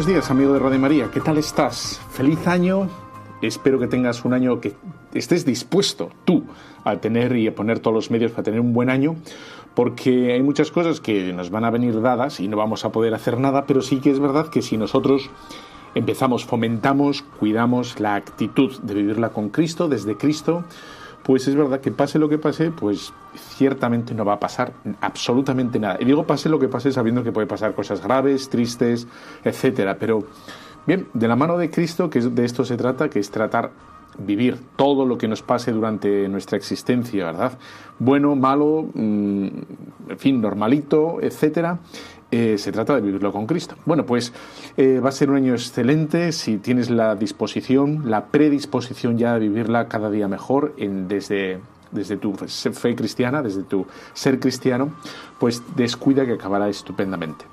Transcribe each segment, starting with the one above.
Buenos días, amigo de Radio María. ¿Qué tal estás? Feliz año. Espero que tengas un año que estés dispuesto tú a tener y a poner todos los medios para tener un buen año, porque hay muchas cosas que nos van a venir dadas y no vamos a poder hacer nada, pero sí que es verdad que si nosotros empezamos, fomentamos, cuidamos la actitud de vivirla con Cristo, desde Cristo, pues es verdad que pase lo que pase, pues ciertamente no va a pasar absolutamente nada. Y digo pase lo que pase sabiendo que puede pasar cosas graves, tristes, etcétera. Pero bien, de la mano de Cristo, que de esto se trata, que es tratar vivir todo lo que nos pase durante nuestra existencia, ¿verdad? Bueno, malo, mm, en fin, normalito, etcétera. Eh, se trata de vivirlo con Cristo. Bueno, pues eh, va a ser un año excelente si tienes la disposición, la predisposición ya de vivirla cada día mejor en, desde, desde tu fe cristiana, desde tu ser cristiano, pues descuida que acabará estupendamente.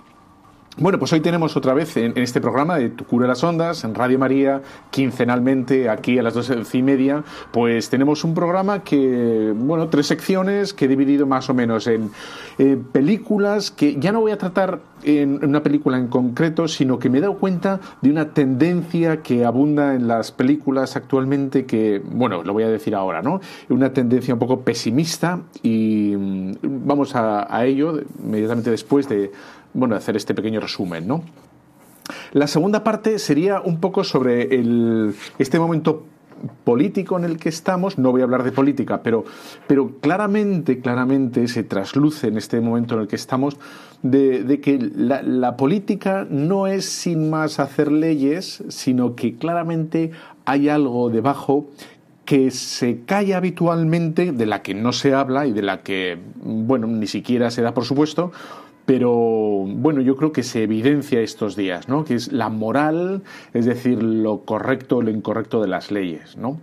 Bueno, pues hoy tenemos otra vez en, este programa de Tu Cura las Ondas, en Radio María, quincenalmente, aquí a las doce y media, pues tenemos un programa que, bueno, tres secciones que he dividido más o menos en eh, películas que ya no voy a tratar en una película en concreto, sino que me he dado cuenta de una tendencia que abunda en las películas actualmente que, bueno, lo voy a decir ahora, ¿no? Una tendencia un poco pesimista y mm, vamos a, a ello inmediatamente después de bueno, hacer este pequeño resumen, ¿no? La segunda parte sería un poco sobre el, este momento político en el que estamos, no voy a hablar de política, pero, pero claramente, claramente se trasluce en este momento en el que estamos de, que la, la, política no es sin más hacer leyes, sino que claramente hay algo debajo que se calla habitualmente, de la que no se habla y de la que, bueno, ni siquiera se da por supuesto, pero bueno, yo creo que se evidencia estos días, ¿no? Que es la moral, es decir, lo correcto o lo incorrecto de las leyes, ¿no?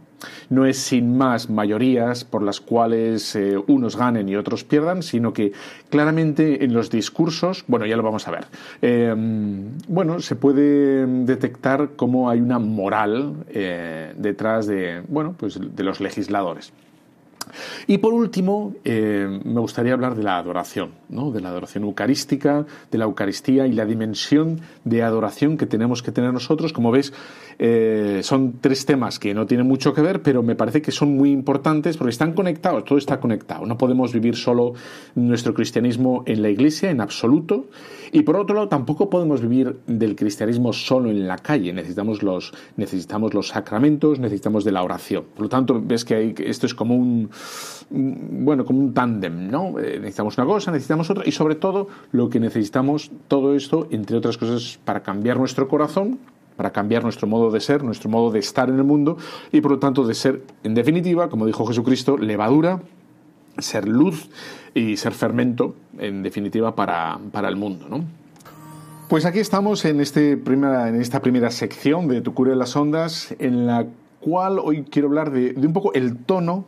No es sin más mayorías por las cuales eh, unos ganen y otros pierdan, sino que claramente en los discursos, bueno, ya lo vamos a ver, eh, bueno, se puede detectar cómo hay una moral eh, detrás de, bueno, pues de los legisladores. Y por último, eh, me gustaría hablar de la adoración, ¿no? de la adoración eucarística, de la Eucaristía y la dimensión de adoración que tenemos que tener nosotros. Como ves, eh, son tres temas que no tienen mucho que ver, pero me parece que son muy importantes porque están conectados, todo está conectado. No podemos vivir solo nuestro cristianismo en la iglesia, en absoluto. Y por otro lado, tampoco podemos vivir del cristianismo solo en la calle. Necesitamos los, necesitamos los sacramentos, necesitamos de la oración. Por lo tanto, ves que hay, esto es como un, bueno, como un tándem, ¿no? Eh, necesitamos una cosa, necesitamos otra, y sobre todo lo que necesitamos, todo esto, entre otras cosas, para cambiar nuestro corazón, para cambiar nuestro modo de ser, nuestro modo de estar en el mundo, y por lo tanto de ser, en definitiva, como dijo Jesucristo, levadura, ser luz y ser fermento, en definitiva, para, para el mundo, ¿no? Pues aquí estamos en, este primera, en esta primera sección de Tu cura de las ondas, en la cual hoy quiero hablar de un poco el tono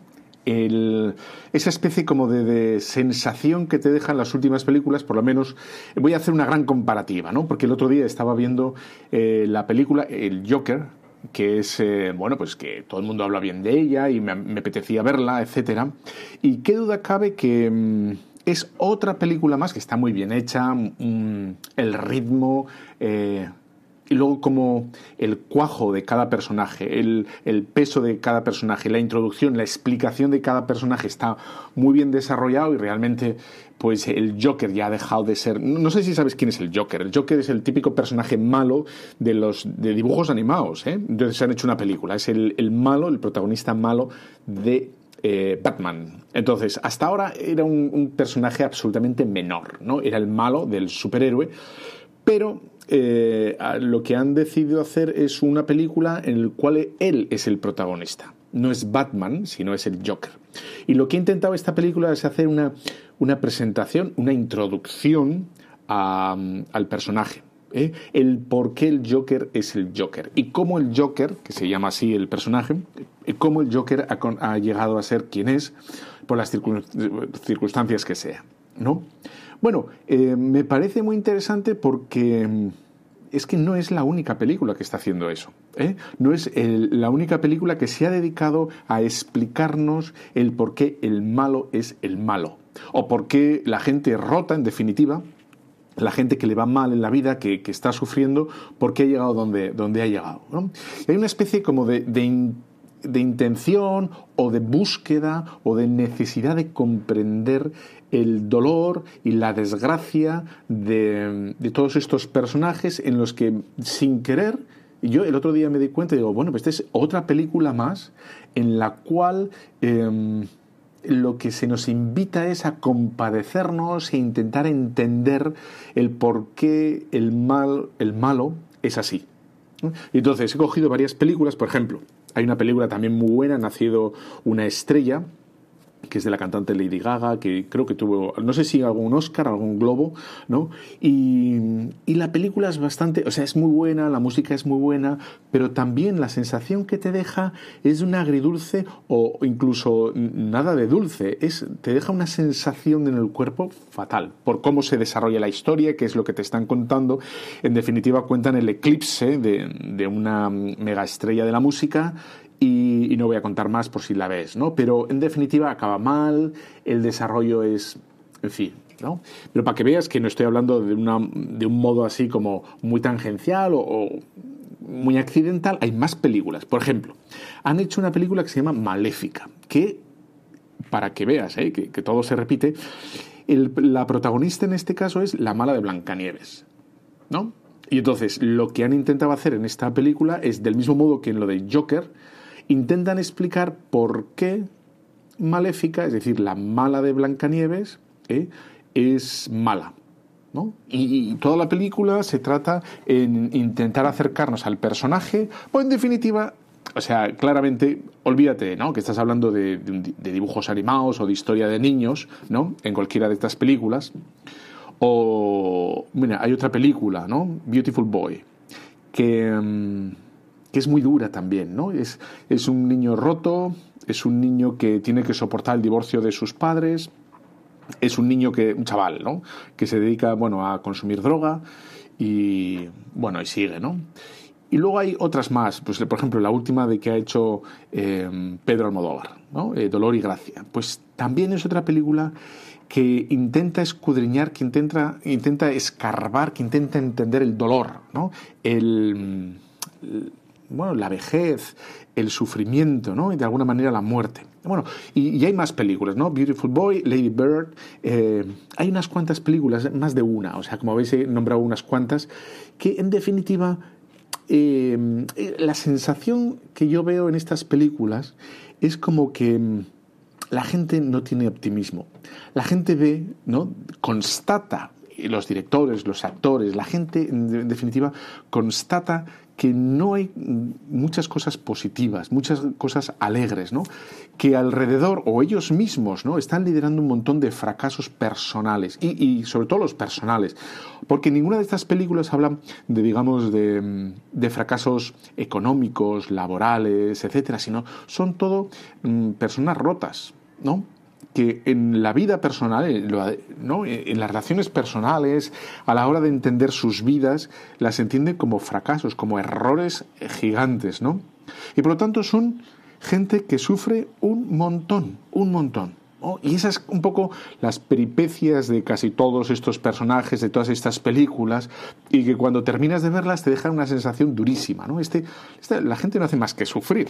esa especie como de, sensación que te dejan las últimas películas, por lo menos voy a hacer una gran comparativa, ¿no? Porque el otro día estaba viendo eh, la película El Joker, que es, eh, bueno, pues que todo el mundo habla bien de ella y me, apetecía verla, etcétera. Y qué duda cabe que mm, es otra película más que está muy bien hecha, mm, el ritmo... Eh, y luego como el cuajo de cada personaje, el, peso de cada personaje, la introducción, la explicación de cada personaje está muy bien desarrollado y realmente pues el Joker ya ha dejado de ser no sé si sabes quién es el Joker el Joker es el típico personaje malo de los de dibujos animados ¿eh? entonces se han hecho una película es el, malo el protagonista malo de eh, Batman. Entonces, hasta ahora era un, un, personaje absolutamente menor, ¿no? Era el malo del superhéroe, pero eh, lo que han decidido hacer es una película en la cual él es el protagonista. no es Batman, sino es el Joker. Y lo que ha intentado esta película es hacer una, una presentación, una introducción al personaje. ¿eh? El por qué el Joker es el Joker. Y cómo el Joker, que se llama así el personaje, cómo el Joker ha, llegado a ser quien es por las circunstancias que sea. ¿no? Bueno, eh, me parece muy interesante porque mm, es que no es la única película que está haciendo eso. ¿eh? No es la única película que se ha dedicado a explicarnos el por qué el malo es el malo. O por qué la gente rota, en definitiva, la gente que le va mal en la vida, que, está sufriendo, por qué ha llegado donde, donde ha llegado. hay una especie como de, de intención o de búsqueda o de necesidad de comprender el dolor y la desgracia de, todos estos personajes en los que sin querer yo el otro día me di cuenta y digo, bueno, pues esta es otra película más en la cual em, lo que se nos invita es a compadecernos e intentar entender el por qué el, mal, el malo es así. Entonces he cogido varias películas, por ejemplo, hay una película también muy buena, Nacido una estrella, que es de la cantante Lady Gaga, que creo que tuvo, no sé si algún Oscar, algún Globo, ¿no? Y, la película es bastante, o sea, es muy buena, la música es muy buena, pero también la sensación que te deja es de un agridulce o incluso nada de dulce, es, te deja una sensación en el cuerpo fatal, por cómo se desarrolla la historia, qué es lo que te están contando. En definitiva, cuentan el eclipse de, de una mega estrella de la música y, no voy a contar más por si la ves, ¿no? Pero en definitiva acaba mal, el desarrollo es, en fin, ¿no? Pero para que veas que no estoy hablando de, una, de un modo así como muy tangencial o, muy accidental, hay más películas. Por ejemplo, han hecho una película que se llama Maléfica, que, para que veas, ¿eh? que, todo se repite, la protagonista en este caso es la mala de Blancanieves, ¿no? Y entonces lo que han intentado hacer en esta película es del mismo modo que en lo de Joker, intentan explicar por qué Maléfica, es decir, la mala de Blancanieves, ¿eh? es mala. ¿no? Y, toda la película se trata en intentar acercarnos al personaje, o en definitiva, o sea, claramente, olvídate, ¿no? Que estás hablando de, de, dibujos animados o de historia de niños, ¿no? En cualquiera de estas películas. O, mira, hay otra película, ¿no? Beautiful Boy, que... Mm, que es muy dura también, ¿no? Es, es un niño roto, es un niño que tiene que soportar el divorcio de sus padres, es un niño que, un chaval, ¿no? Que se dedica, bueno, a consumir droga y, bueno, y sigue, ¿no? Y luego hay otras más, pues por ejemplo la última de que ha hecho eh, Pedro Almodóvar, ¿no? Eh, Dolor y Gracia. Pues también es otra película que intenta escudriñar, que intenta, intenta escarbar, que intenta entender el dolor, ¿no? El, bueno, la vejez, el sufrimiento, ¿no? Y de alguna manera la muerte. Bueno, y, hay más películas, ¿no? Beautiful Boy, Lady Bird, eh, hay unas cuantas películas, más de una, o sea, como habéis nombrado unas cuantas, que en definitiva eh, la sensación que yo veo en estas películas es como que mm, la gente no tiene optimismo. La gente ve, ¿no? Constata, los directores, los actores, la gente en definitiva constata que no hay muchas cosas positivas, muchas cosas alegres, ¿no? que alrededor o ellos mismos ¿no? están liderando un montón de fracasos personales y, sobre todo los personales, porque ninguna de estas películas hablan de, digamos, de, de fracasos económicos, laborales, etcétera, sino son todo mm, personas rotas, ¿no? Que en la vida personal, en las relaciones personales, a la hora de entender sus vidas, las entienden como fracasos, como errores gigantes, ¿no? Y por lo tanto son gente que sufre un montón, un montón. Y esas un poco las peripecias de casi todos estos personajes, de todas estas películas, y que cuando terminas de verlas te dejan una sensación durísima, ¿no? Este, este la gente no hace más que sufrir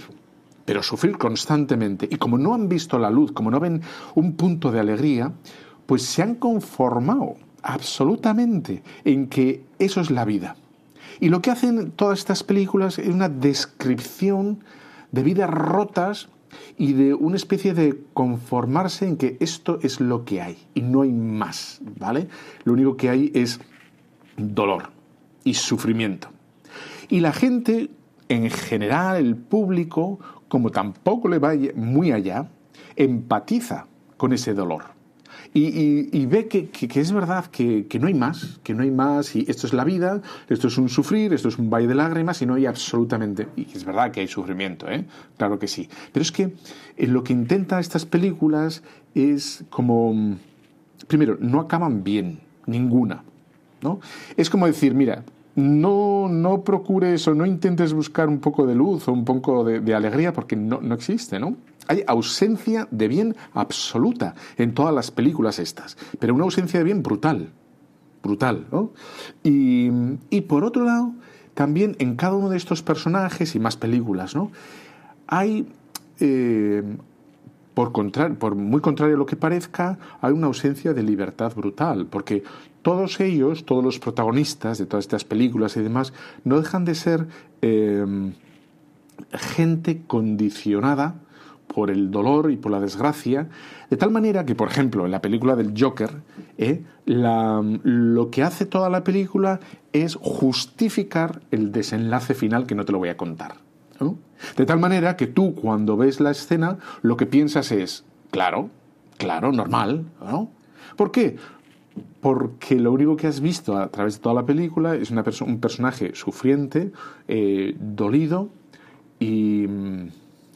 pero sufrir constantemente. Y como no han visto la luz, como no ven un punto de alegría, pues se han conformado absolutamente en que eso es la vida. Y lo que hacen todas estas películas es una descripción de vidas rotas y de una especie de conformarse en que esto es lo que hay y no hay más, ¿vale? Lo único que hay es dolor y sufrimiento. Y la gente en general el público, como tampoco le va muy allá, empatiza con ese dolor. Y, ve que, es verdad que, no hay más, que no hay más, y esto es la vida, esto es un sufrir, esto es un valle de lágrimas, y no hay absolutamente. Y es verdad que hay sufrimiento, ¿eh? claro que sí. Pero es que eh, lo que intenta estas películas es como. Primero, no acaban bien, ninguna. ¿no? Es como decir, mira, no, no procures o no intentes buscar un poco de luz o un poco de, alegría porque no, no, existe, ¿no? Hay ausencia de bien absoluta en todas las películas estas, pero una ausencia de bien brutal, brutal. Y, y por otro lado, también en cada uno de estos personajes y más películas, ¿no? Hay eh, por, por muy contrario a lo que parezca, hay una ausencia de libertad brutal, porque todos ellos, todos los protagonistas de todas estas películas y demás, no dejan de ser em, gente condicionada por el dolor y por la desgracia, de tal manera que, por ejemplo, en la película del Joker, eh, lo que hace toda la película es justificar el desenlace final que no te lo voy a contar. De tal manera que tú cuando ves la escena lo que piensas es, claro, claro, normal, ¿no? ¿Por qué? Porque lo único que has visto a través de toda la película es una un personaje sufriente, eh, dolido y,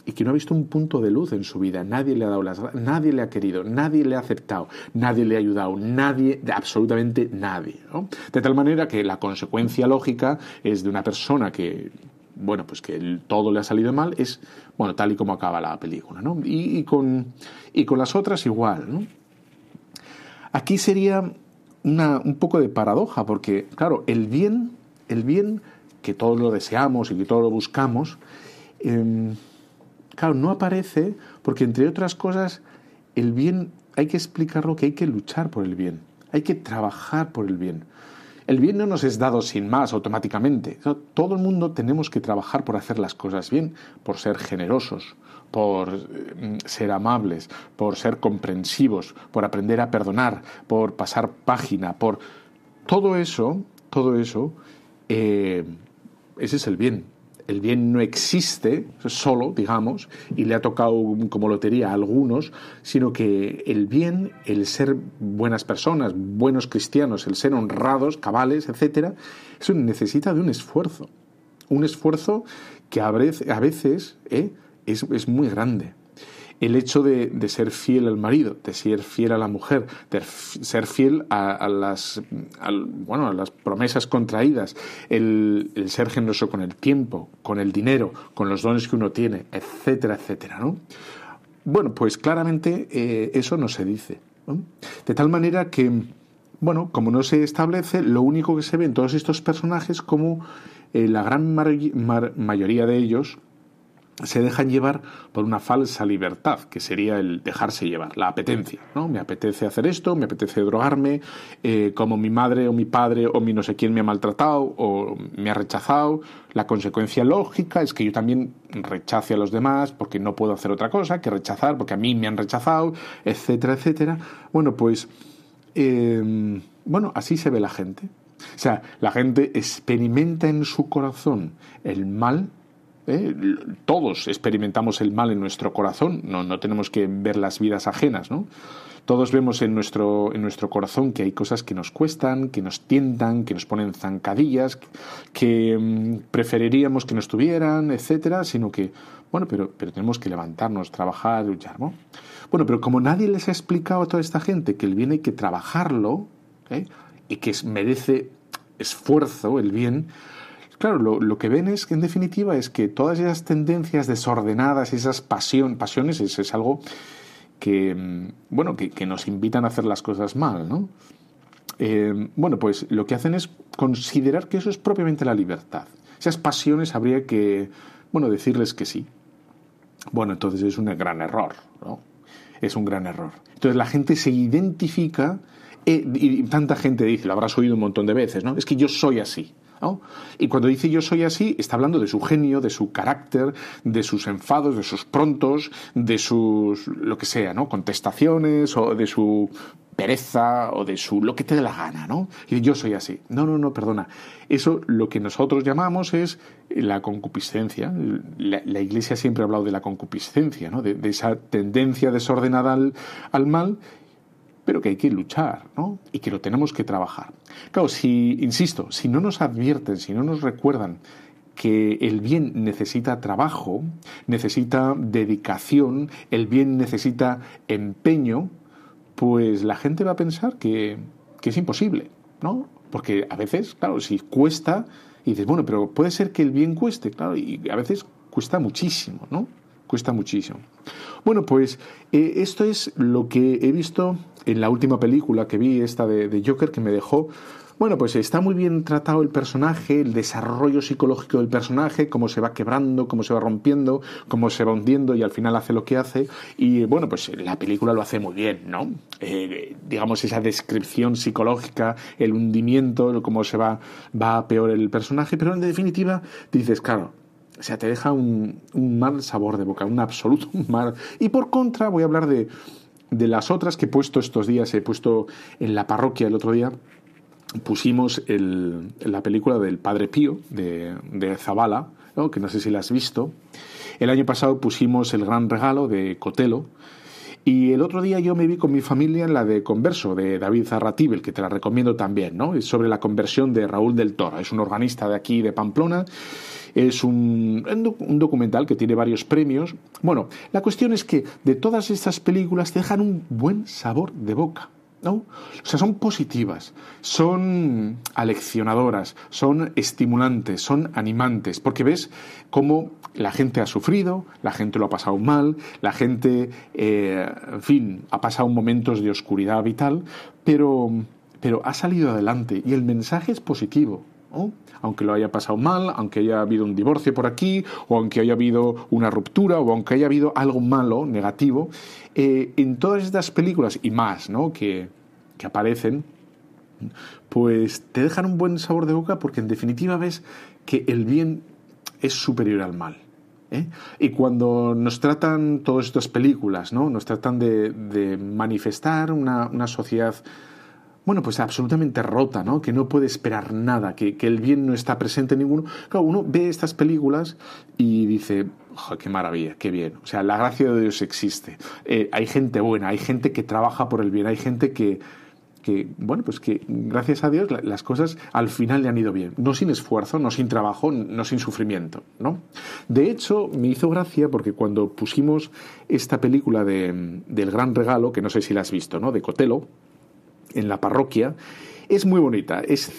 y, que no ha visto un punto de luz en su vida. Nadie le ha dado las nadie le ha querido, nadie le ha aceptado, nadie le ha ayudado, nadie, absolutamente nadie. De tal manera que la consecuencia lógica es de una persona que bueno, pues que todo le ha salido mal, es, bueno, tal y como acaba la película, ¿no? Y, con, y con las otras igual, ¿no? Aquí sería una, un poco de paradoja, porque, claro, el bien, el bien que todos lo deseamos y que todos lo buscamos, em, claro, no aparece porque, entre otras cosas, el bien hay que explicarlo que hay que luchar por el bien, hay que trabajar por el bien. El bien no nos es dado sin más automáticamente. Todo el mundo tenemos que trabajar por hacer las cosas bien, por ser generosos, por mm, ser amables, por ser comprensivos, por aprender a perdonar, por pasar página, por todo eso, todo eso, eh, ese es el bien el bien no existe solo, digamos, y le ha tocado como lotería a algunos, sino que el bien, el ser buenas personas, buenos cristianos, el ser honrados, cabales, etcétera, eso necesita de un esfuerzo. Un esfuerzo que a veces ¿eh? Es, es muy grande el hecho de, ser fiel al marido, de ser fiel a la mujer, de ser fiel a, las, bueno, a las promesas contraídas, el, ser generoso con el tiempo, con el dinero, con los dones que uno tiene, etcétera, etcétera, ¿no? Bueno, pues claramente eh, eso no se dice. De tal manera que, bueno, como no se establece, lo único que se ve en todos estos personajes como eh, la gran mayoría de ellos se dejan llevar por una falsa libertad, que sería el dejarse llevar, la apetencia. ¿no? Me apetece hacer esto, me apetece drogarme, eh, como mi madre o mi padre o mi no sé quién me ha maltratado o me ha rechazado. La consecuencia lógica es que yo también rechace a los demás porque no puedo hacer otra cosa que rechazar, porque a mí me han rechazado, etcétera, etcétera. Bueno, pues, eh, bueno, así se ve la gente. O sea, la gente experimenta en su corazón el mal ¿eh? Todos experimentamos el mal en nuestro corazón, no, no tenemos que ver las vidas ajenas, ¿no? Todos vemos en nuestro, en nuestro corazón que hay cosas que nos cuestan, que nos tientan, que nos ponen zancadillas, que mm, preferiríamos que no estuvieran, etcétera, sino que, bueno, pero, pero tenemos que levantarnos, trabajar, luchar, ¿no? Bueno, pero como nadie les ha explicado a toda esta gente que el bien hay que trabajarlo, ¿eh? y que merece esfuerzo el bien, Claro, lo, que ven es que en definitiva es que todas esas tendencias desordenadas, esas pasión, pasiones, es, algo que, mm, bueno, que, nos invitan a hacer las cosas mal, ¿no? Eh, bueno, pues lo que hacen es considerar que eso es propiamente la libertad. Esas pasiones habría que, bueno, decirles que sí. Bueno, entonces es un gran error, ¿no? Es un gran error. Entonces la gente se identifica, eh, y tanta gente dice, lo habrás oído un montón de veces, ¿no? Es que yo soy así. Y cuando dice yo soy así, está hablando de su genio, de su carácter, de sus enfados, de sus prontos, de sus, lo que sea, ¿no? Contestaciones o de su pereza o de su lo que te dé la gana, ¿no? Y yo soy así. No, no, no, perdona. Eso lo que nosotros llamamos es la concupiscencia. La, Iglesia siempre ha hablado de la concupiscencia, ¿no? De, esa tendencia desordenada al, al mal pero que hay que luchar, ¿no? Y que lo tenemos que trabajar. Claro, si, insisto, si no nos advierten, si no nos recuerdan que el bien necesita trabajo, necesita dedicación, el bien necesita empeño, pues la gente va a pensar que, es imposible, ¿no? Porque a veces, claro, si cuesta, y dices, bueno, pero puede ser que el bien cueste, claro, y a veces cuesta muchísimo, ¿no? Cuesta muchísimo. Bueno, pues eh, esto es lo que he visto en la última película que vi, esta de Joker, que me dejó bueno, pues está muy bien tratado el personaje, el desarrollo psicológico del personaje, cómo se va quebrando, cómo se va rompiendo, cómo se va hundiendo y al final hace lo que hace. Y bueno, pues la película lo hace muy bien, ¿no? Eh, digamos, esa descripción psicológica, el hundimiento, cómo se va, va a peor el personaje, pero en definitiva dices, claro, o sea, te deja un, mal sabor de boca, un absoluto mal. Y por contra, voy a hablar de, de las otras que he puesto estos días, he puesto en la parroquia el otro día pusimos el, la película del Padre Pío de, de Zabala, que no sé si la has visto. El año pasado pusimos El Gran Regalo de Cotelo. Y el otro día yo me vi con mi familia en la de Converso, de David Zarratibel, que te la recomiendo también, ¿no? Es sobre la conversión de Raúl del Toro. Es un organista de aquí, de Pamplona. Es un, un documental que tiene varios premios. Bueno, la cuestión es que de todas estas películas te dejan un buen sabor de boca. ¿No? O sea, son positivas, son aleccionadoras, son estimulantes, son animantes, porque ves cómo la gente ha sufrido, la gente lo ha pasado mal, la gente, eh, en fin, ha pasado momentos de oscuridad vital, pero, pero ha salido adelante y el mensaje es positivo. aunque lo haya pasado mal, aunque haya habido un divorcio por aquí, o aunque haya habido una ruptura, o aunque haya habido algo malo, negativo, eh, en todas estas películas y más ¿no? que, que aparecen, pues te dejan un buen sabor de boca porque en definitiva ves que el bien es superior al mal. ¿eh? Y cuando nos tratan todas estas películas, ¿no? nos tratan de, manifestar una, una, sociedad, bueno, pues absolutamente rota, ¿no? que no puede esperar nada, que, que, el bien no está presente en ninguno. Claro, uno ve estas películas y dice, qué maravilla, qué bien. O sea, la gracia de Dios existe. Eh, hay gente buena, hay gente que trabaja por el bien, hay gente que, que, bueno, pues que gracias a Dios las cosas al final le han ido bien. No sin esfuerzo, no sin trabajo, no sin sufrimiento, ¿no? De hecho, me hizo gracia porque cuando pusimos esta película de, del Gran Regalo, que no sé si la has visto, ¿no? De Cotelo, en la parroquia, es muy bonita. Es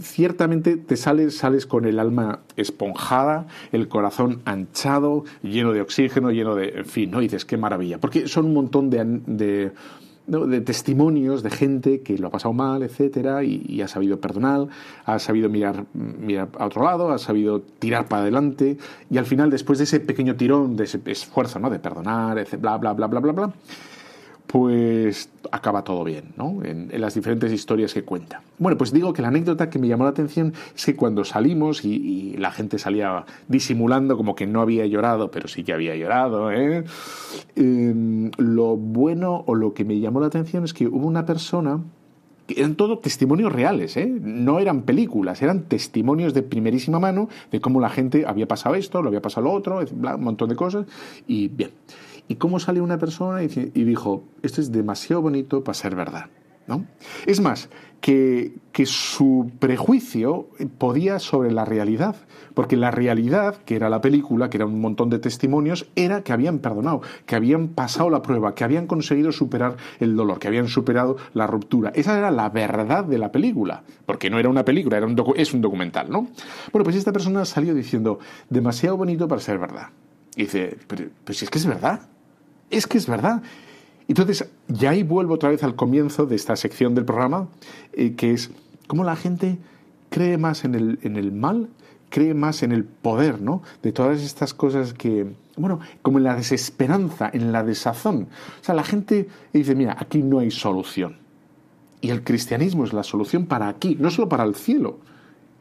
ciertamente te sales, sales con el alma esponjada, el corazón anchado, lleno de oxígeno, lleno de, en fin, ¿no? Y dices qué maravilla, porque son un montón de de testimonios de gente que lo ha pasado mal, etcétera, y, ha sabido perdonar, ha sabido mirar, mirar a otro lado, ha sabido tirar para adelante, y al final, después de ese pequeño tirón, de ese esfuerzo, ¿no? De perdonar, bla, bla, bla, bla, bla, bla, pues acaba todo bien, ¿no? En, las diferentes historias que cuenta. Bueno, pues digo que la anécdota que me llamó la atención es que cuando salimos y, la gente salía disimulando como que no había llorado, pero sí que había llorado, ¿eh? Em, lo bueno o lo que me llamó la atención es que hubo una persona eran todo testimonios reales, ¿eh? no eran películas, eran testimonios de primerísima mano de cómo la gente había pasado esto, lo había pasado lo otro, un montón de cosas, y bien. ¿Y cómo salió una persona y, dijo, esto es demasiado bonito para ser verdad? ¿No? Es más, que, que, su prejuicio podía sobre la realidad, porque la realidad, que era la película, que era un montón de testimonios, era que habían perdonado, que habían pasado la prueba, que habían conseguido superar el dolor, que habían superado la ruptura. Esa era la verdad de la película, porque no era una película, era un es un documental, ¿no? Bueno, pues esta persona salió diciendo, demasiado bonito para ser verdad. Y dice, pero, si es que es verdad, es que es verdad. Entonces, ya ahí vuelvo otra vez al comienzo de esta sección del programa, eh, que es cómo la gente cree más en el, en el mal, cree más en el poder, ¿no? De todas estas cosas que, bueno, como en la desesperanza, en la desazón. O sea, la gente dice, mira, aquí no hay solución. Y el cristianismo es la solución para aquí, no solo para el cielo,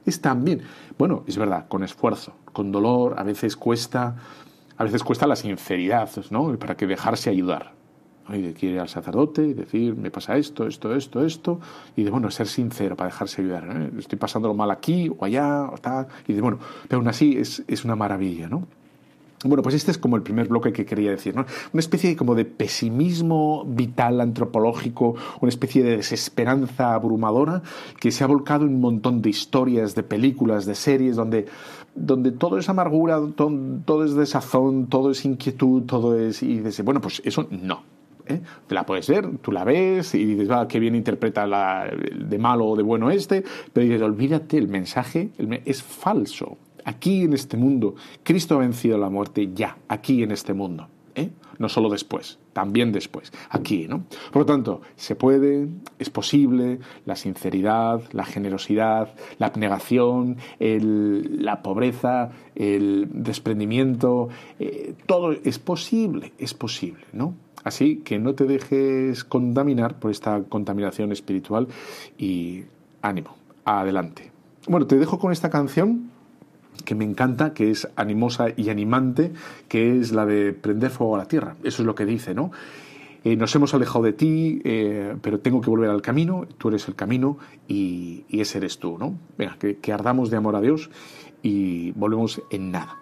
Es también, bueno, es verdad, con esfuerzo, con dolor, a veces cuesta, a veces cuesta la sinceridad, ¿no? Para que dejarse ayudar. Y de ir al sacerdote y decir, me pasa esto, esto, esto, esto, y de, bueno, ser sincero para dejarse ayudar. ¿eh? Estoy pasándolo mal aquí o allá, o tal, y de, bueno, pero aún así es, es una maravilla, ¿no? Bueno, pues este es como el primer bloque que quería decir, ¿no? Una especie como de pesimismo vital antropológico, una especie de desesperanza abrumadora que se ha volcado en un montón de historias, de películas, de series, donde, donde todo es amargura, todo, es desazón, todo es inquietud, todo es... Y dices, bueno, pues eso no. ¿eh? Te la puedes ver, tú la ves y dices, va, qué bien interpreta la, de malo o de bueno este, pero dices, olvídate, el mensaje es falso aquí en este mundo. Cristo ha vencido la muerte ya, aquí en este mundo. No solo después, también después, aquí, ¿no? Por lo tanto, se puede, es posible, la sinceridad, la generosidad, la abnegación, la pobreza, el desprendimiento, eh, todo es posible, es posible, ¿no? Así que no te dejes contaminar por esta contaminación espiritual y ánimo, adelante. Bueno, te dejo con esta canción que me encanta, que es animosa y animante, que es la de prender fuego a la tierra. Eso es lo que dice, ¿no? Eh, nos hemos alejado de ti, eh, pero tengo que volver al camino, tú eres el camino y, ese eres tú, ¿no? Venga, que ardamos de amor a Dios y volvemos en nada.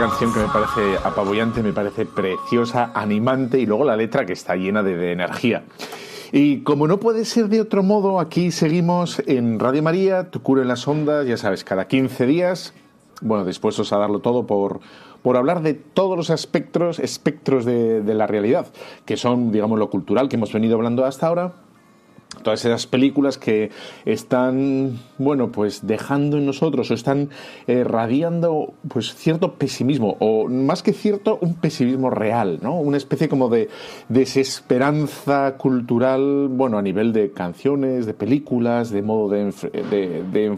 Canción que me parece apabullante, me parece preciosa, animante y luego la letra que está llena de, energía. Y como no puede ser de otro modo, aquí seguimos en Radio María, Tu cura en las ondas, ya sabes, cada 15 días, bueno, dispuestos a darlo todo por, por hablar de todos los espectros, espectros de, de la realidad, que son, digamos, lo cultural que hemos venido hablando hasta ahora, todas esas películas que están, bueno, pues dejando en nosotros o están eh, radiando pues cierto pesimismo o más que cierto, un pesimismo real, ¿no? Una especie como de desesperanza cultural, bueno, a nivel de canciones, de películas, de modo de, de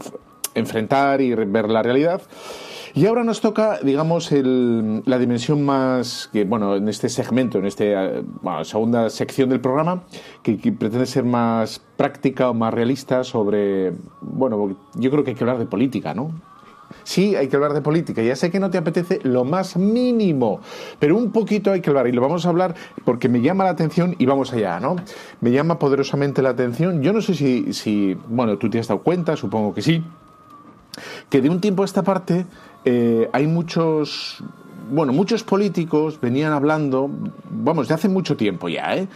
enfrentar y ver la realidad. Y ahora nos toca, digamos, la dimensión más, que, bueno, en este segmento, en esta segunda sección del programa, que, pretende ser más práctica o más realista sobre, bueno, yo creo que hay que hablar de política, ¿no? Sí, hay que hablar de política. Ya sé que no te apetece lo más mínimo, pero un poquito hay que hablar. Y lo vamos a hablar porque me llama la atención y vamos allá, ¿no? Me llama poderosamente la atención. Yo no sé si, si bueno, tú te has dado cuenta, supongo que sí, que de un tiempo a esta parte eh, hay muchos, bueno, muchos políticos venían hablando, vamos, de hace mucho tiempo ya, ¿eh?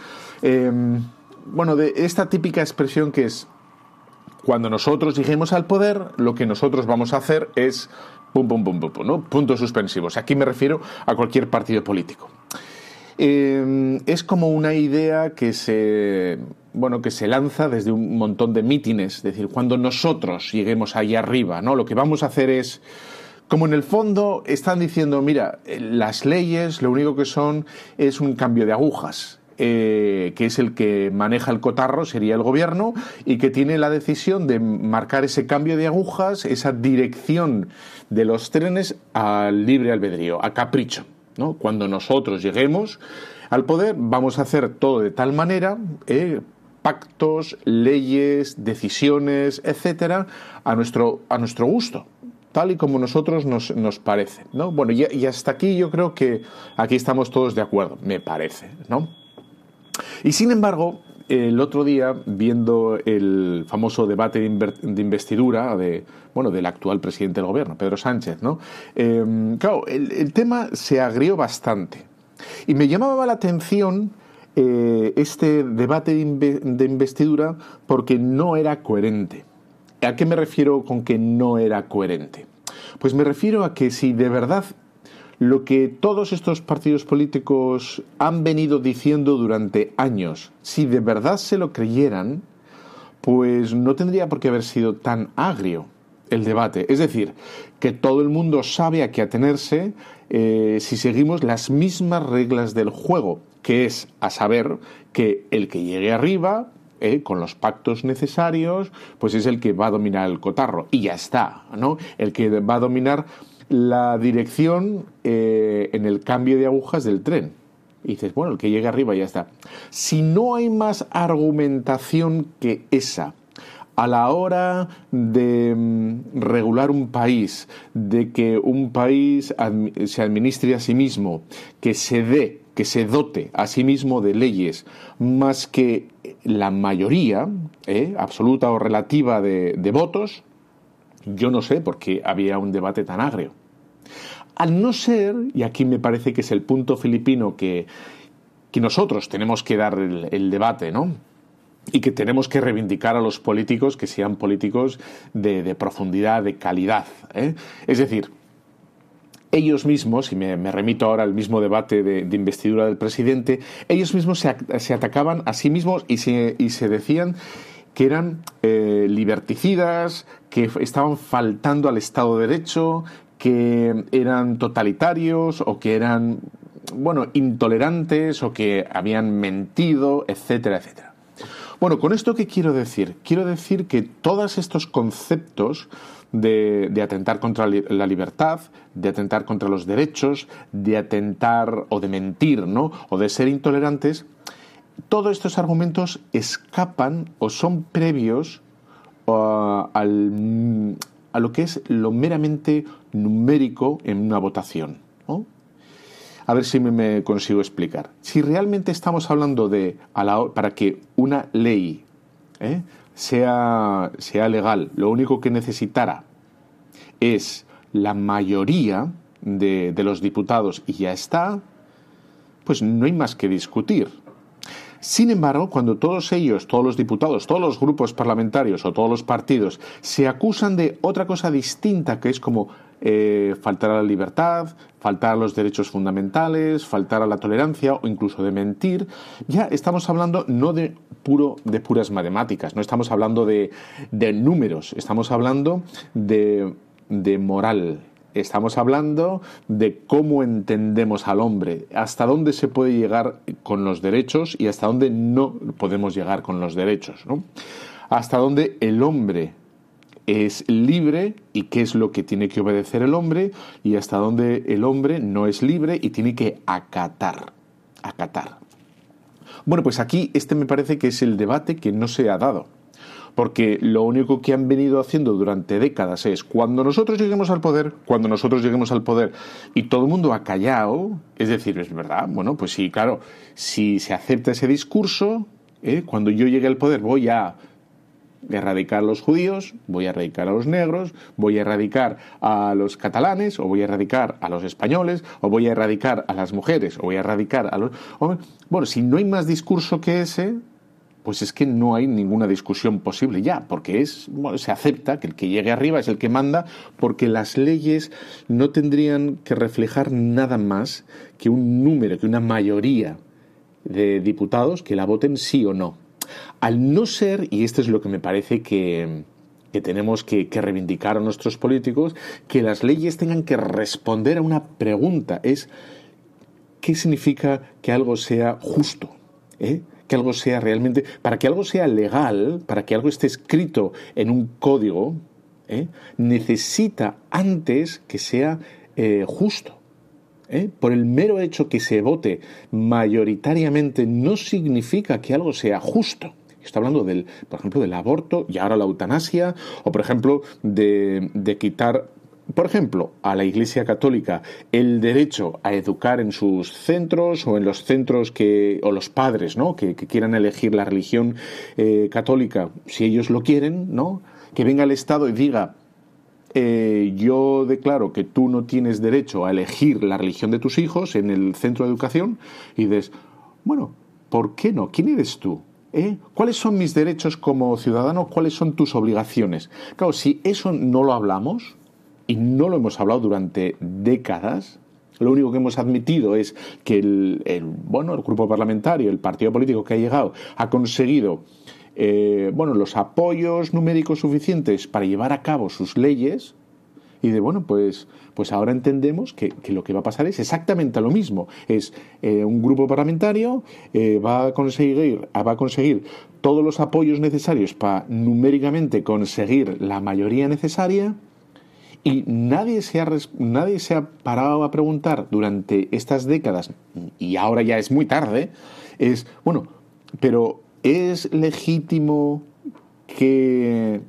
Em, bueno, de esta típica expresión que es, cuando nosotros lleguemos al poder, lo que nosotros vamos a hacer es pum, pum, pum, pum, ¿no? Puntos suspensivos. Aquí me refiero a cualquier partido político. eh, es como una idea que se bueno, que se lanza desde un montón de mítines, es decir, cuando nosotros lleguemos ahí arriba, ¿no? Lo que vamos a hacer es como en el fondo están diciendo, mira, las leyes lo único que son es un cambio de agujas. Eh, que es el que maneja el cotarro, sería el gobierno, y que tiene la decisión de marcar ese cambio de agujas, esa dirección de los trenes al libre albedrío, a capricho. ¿no? Cuando nosotros lleguemos al poder, vamos a hacer todo de tal manera, eh, pactos, leyes, decisiones, etcétera, a nuestro, a nuestro gusto tal y como nosotros nos, nos parece, ¿no? Bueno, y, hasta aquí yo creo que aquí estamos todos de acuerdo, me parece, ¿no? Y sin embargo, el otro día, viendo el famoso debate de investidura de, bueno, del actual presidente del gobierno, Pedro Sánchez, ¿no? Eh, claro, el, tema se agrió bastante. Y me llamaba la atención eh, este debate de, investidura porque no era coherente. ¿A qué me refiero con que no era coherente? Pues me refiero a que si de verdad lo que todos estos partidos políticos han venido diciendo durante años, si de verdad se lo creyeran, pues no tendría por qué haber sido tan agrio el debate. Es decir, que todo el mundo sabe a qué atenerse eh, si seguimos las mismas reglas del juego, que es a saber que el que llegue arriba, eh, con los pactos necesarios, pues es el que va a dominar el cotarro. Y ya está, ¿no? El que va a dominar la dirección eh, en el cambio de agujas del tren. Y dices, bueno, el que llegue arriba ya está. Si no hay más argumentación que esa a la hora de mm, regular un país, de que un país se administre a sí mismo, que se dé, que se dote a sí mismo de leyes, más que la mayoría eh, absoluta o relativa de, votos, yo no sé por qué había un debate tan agrio. Al no ser, y aquí me parece que es el punto filipino que, que nosotros tenemos que dar el, debate, ¿no? y que tenemos que reivindicar a los políticos que sean políticos de, de profundidad, de calidad. ¿eh? Es decir, ellos mismos, y me, me, remito ahora al mismo debate de, investidura del presidente, ellos mismos se, se, atacaban a sí mismos y se, y se decían que eran eh, liberticidas, que estaban faltando al Estado de Derecho, que eran totalitarios o que eran, bueno, intolerantes o que habían mentido, etcétera, etcétera. Bueno, con esto qué quiero decir? Quiero decir que todos estos conceptos de, atentar contra la libertad, de atentar contra los derechos, de atentar o de mentir, ¿no? O de ser intolerantes, todos estos argumentos escapan o son previos uh, al, a lo que es lo meramente numérico en una votación. ¿no? A ver si me, me, consigo explicar. Si realmente estamos hablando de, a la, para que una ley ¿eh? Sea, sea legal, lo único que necesitara es la mayoría de, de los diputados y ya está, pues no hay más que discutir. Sin embargo, cuando todos ellos, todos los diputados, todos los grupos parlamentarios o todos los partidos se acusan de otra cosa distinta, que es como eh, faltar a la libertad, faltar a los derechos fundamentales, faltar a la tolerancia o incluso de mentir, ya estamos hablando no de puro de puras matemáticas, no estamos hablando de, de números, estamos hablando de, de moral, Estamos hablando de cómo entendemos al hombre, hasta dónde se puede llegar con los derechos y hasta dónde no podemos llegar con los derechos. ¿no? Hasta dónde el hombre es libre y qué es lo que tiene que obedecer el hombre y hasta dónde el hombre no es libre y tiene que acatar. Acatar. Bueno, pues aquí este me parece que es el debate que no se ha dado porque lo único que han venido haciendo durante décadas es cuando nosotros lleguemos al poder, cuando nosotros lleguemos al poder y todo el mundo ha callado, es decir, es verdad, bueno, pues sí, claro, si se acepta ese discurso, ¿eh? cuando yo llegue al poder voy a erradicar a los judíos, voy a erradicar a los negros, voy a erradicar a los catalanes, o voy a erradicar a los españoles, o voy a erradicar a las mujeres, o voy a erradicar a los... Bueno, si no hay más discurso que ese, pues es que no hay ninguna discusión posible ya, porque es, se acepta que el que llegue arriba es el que manda, porque las leyes no tendrían que reflejar nada más que un número, que una mayoría de diputados que la voten sí o no. Al no ser, y esto es lo que me parece que, tenemos que, reivindicar a nuestros políticos, que las leyes tengan que responder a una pregunta, es ¿qué significa que algo sea justo? ¿Eh? Que algo sea realmente, para que algo sea legal, para que algo esté escrito en un código, ¿eh? necesita antes que sea eh, justo. ¿eh? Por el mero hecho que se vote mayoritariamente no significa que algo sea justo. Está hablando del, por ejemplo, del aborto y ahora la eutanasia, o por ejemplo, de, de quitar por ejemplo, a la Iglesia Católica el derecho a educar en sus centros o en los centros que, o los padres, ¿no? Que, quieran elegir la religión eh, católica, si ellos lo quieren, ¿no? Que venga el Estado y diga, eh, yo declaro que tú no tienes derecho a elegir la religión de tus hijos en el centro de educación y dices, bueno, ¿por qué no? ¿Quién eres tú? ¿Eh? ¿Cuáles son mis derechos como ciudadano? ¿Cuáles son tus obligaciones? Claro, si eso no lo hablamos, y no lo hemos hablado durante décadas, lo único que hemos admitido es que el, bueno, el grupo parlamentario, el partido político que ha llegado, ha conseguido eh, bueno, los apoyos numéricos suficientes para llevar a cabo sus leyes. Y de bueno, pues, pues ahora entendemos que, lo que va a pasar es exactamente lo mismo. Es eh, un grupo parlamentario eh, va, a conseguir, va a conseguir todos los apoyos necesarios para numéricamente conseguir la mayoría necesaria y nadie se, ha, nadie se ha parado a preguntar durante estas décadas, y ahora ya es muy tarde, es, bueno, pero ¿es legítimo que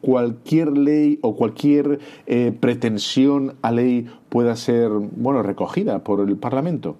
cualquier ley o cualquier eh, pretensión a ley pueda ser, bueno, recogida por el Parlamento?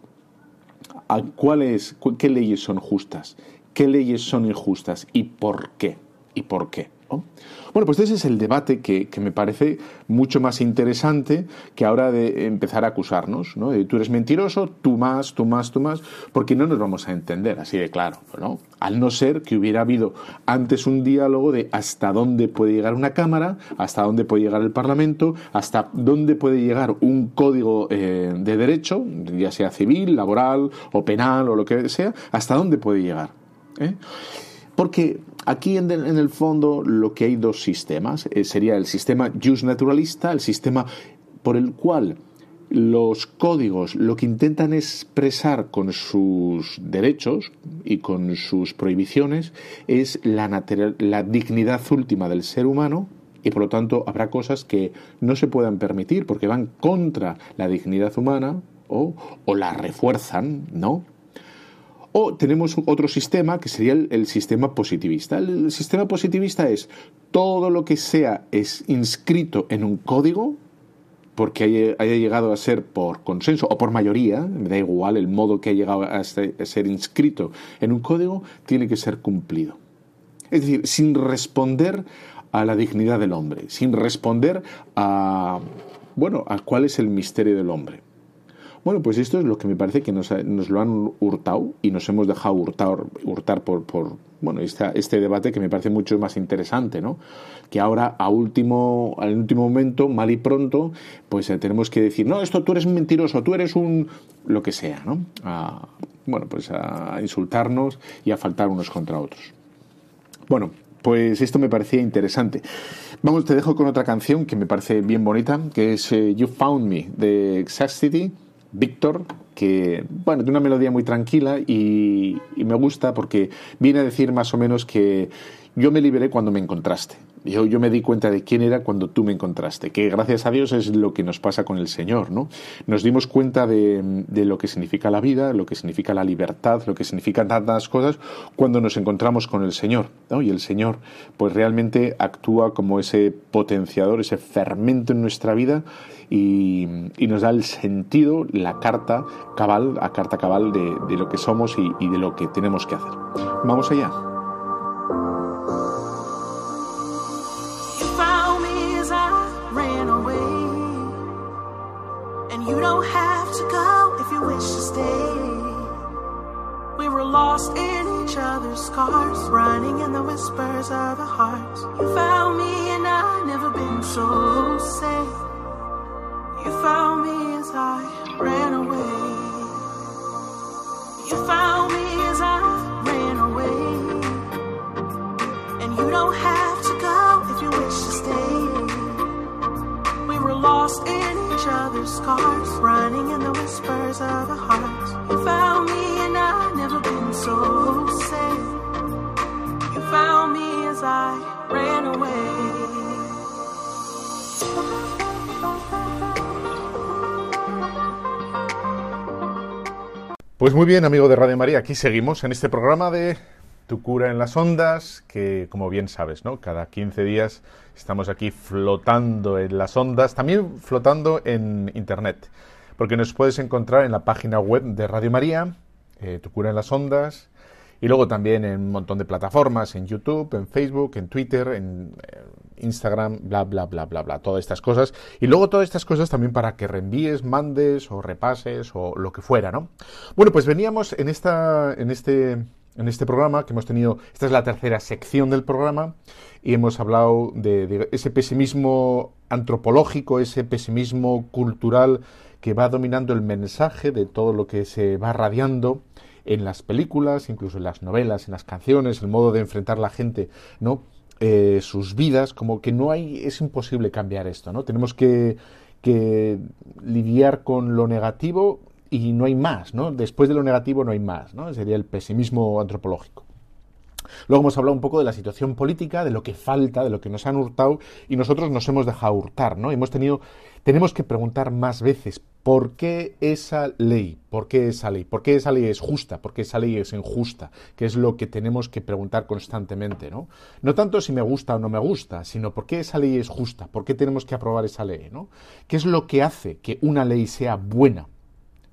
¿A cuáles, ¿Qué leyes son justas? ¿Qué leyes son injustas? ¿Y por qué? ¿Y por qué? Bueno, pues ese es el debate que, me parece mucho más interesante que ahora de empezar a acusarnos, ¿no? Tú eres mentiroso, tú más, tú más, tú más, porque no nos vamos a entender así de claro, ¿no? Al no ser que hubiera habido antes un diálogo de hasta dónde puede llegar una Cámara, hasta dónde puede llegar el Parlamento, hasta dónde puede llegar un código eh, de derecho, ya sea civil, laboral o penal o lo que sea, hasta dónde puede llegar. ¿eh? Porque aquí en, el fondo lo que hay dos sistemas. Eh, sería el sistema naturalista, el sistema por el cual los códigos lo que intentan expresar con sus derechos y con sus prohibiciones es la, la dignidad última del ser humano y por lo tanto habrá cosas que no se puedan permitir porque van contra la dignidad humana o, o la refuerzan, ¿no? O tenemos otro sistema que sería el, sistema positivista. El, sistema positivista es todo lo que sea es inscrito en un código, porque haya, llegado a ser por consenso o por mayoría, me da igual el modo que haya llegado a ser inscrito en un código, tiene que ser cumplido. Es decir, sin responder a la dignidad del hombre, sin responder a, bueno, a cuál es el misterio del hombre. Bueno, pues esto es lo que me parece que nos, lo han hurtado y nos hemos dejado hurtar, hurtar por, por bueno, este debate que me parece mucho más interesante, ¿no? Que ahora, a último, al último momento, mal y pronto, pues eh, tenemos que decir, no, esto tú eres un mentiroso, tú eres un... lo que sea, ¿no? bueno, pues a insultarnos y a faltar unos contra otros. Bueno, pues esto me parecía interesante. Vamos, te dejo con otra canción que me parece bien bonita, que es eh, You Found Me, de Exactity Víctor, que, bueno, de una melodía muy tranquila y, y, me gusta porque viene a decir más o menos que yo me liberé cuando me encontraste. Yo, yo me di cuenta de quién era cuando tú me encontraste, que gracias a Dios es lo que nos pasa con el Señor, ¿no? Nos dimos cuenta de, de lo que significa la vida, lo que significa la libertad, lo que significan tantas cosas cuando nos encontramos con el Señor, ¿no? Y el Señor, pues realmente actúa como ese potenciador, ese fermento en nuestra vida y, y nos da el sentido, la carta cabal, a carta cabal de, de lo que somos y, y de lo que tenemos que hacer. Vamos allá. You don't have to go if you wish to stay. We were lost in each other's scars, running in the whispers of our hearts. You found me and I've never been so safe. You found me as I ran away. You found me as I ran away. And you don't have running in the of away. Pues muy bien, amigo de Radio María, aquí seguimos en este programa de Tu cura en las ondas, que como bien sabes, ¿no? Cada 15 días estamos aquí flotando en las ondas, también flotando en internet, porque nos puedes encontrar en la página web de Radio María, eh, Tu cura en las ondas, y luego también en un montón de plataformas, en YouTube, en Facebook, en Twitter, en eh, Instagram, bla, bla, bla, bla, bla, todas estas cosas. Y luego todas estas cosas también para que reenvíes, mandes o repases o lo que fuera, ¿no? Bueno, pues veníamos en, esta, en, este, en este programa que hemos tenido, esta es la tercera sección del programa, y hemos hablado de, ese pesimismo antropológico, ese pesimismo cultural que va dominando el mensaje de todo lo que se va radiando en las películas, incluso en las novelas, en las canciones, el modo de enfrentar la gente, ¿no? Eh, sus vidas, como que no hay, es imposible cambiar esto, ¿no? Tenemos que, que lidiar con lo negativo y no hay más, ¿no? Después de lo negativo no hay más, ¿no? Sería el pesimismo antropológico. Luego hemos hablado un poco de la situación política, de lo que falta, de lo que nos han hurtado y nosotros nos hemos dejado hurtar, ¿no? Hemos tenido, tenemos que preguntar más veces por qué esa ley, por qué esa ley, por qué esa ley es justa, por qué esa ley es injusta, que es lo que tenemos que preguntar constantemente, ¿no? No tanto si me gusta o no me gusta, sino por qué esa ley es justa, por qué tenemos que aprobar esa ley, ¿no? ¿Qué es lo que hace que una ley sea buena,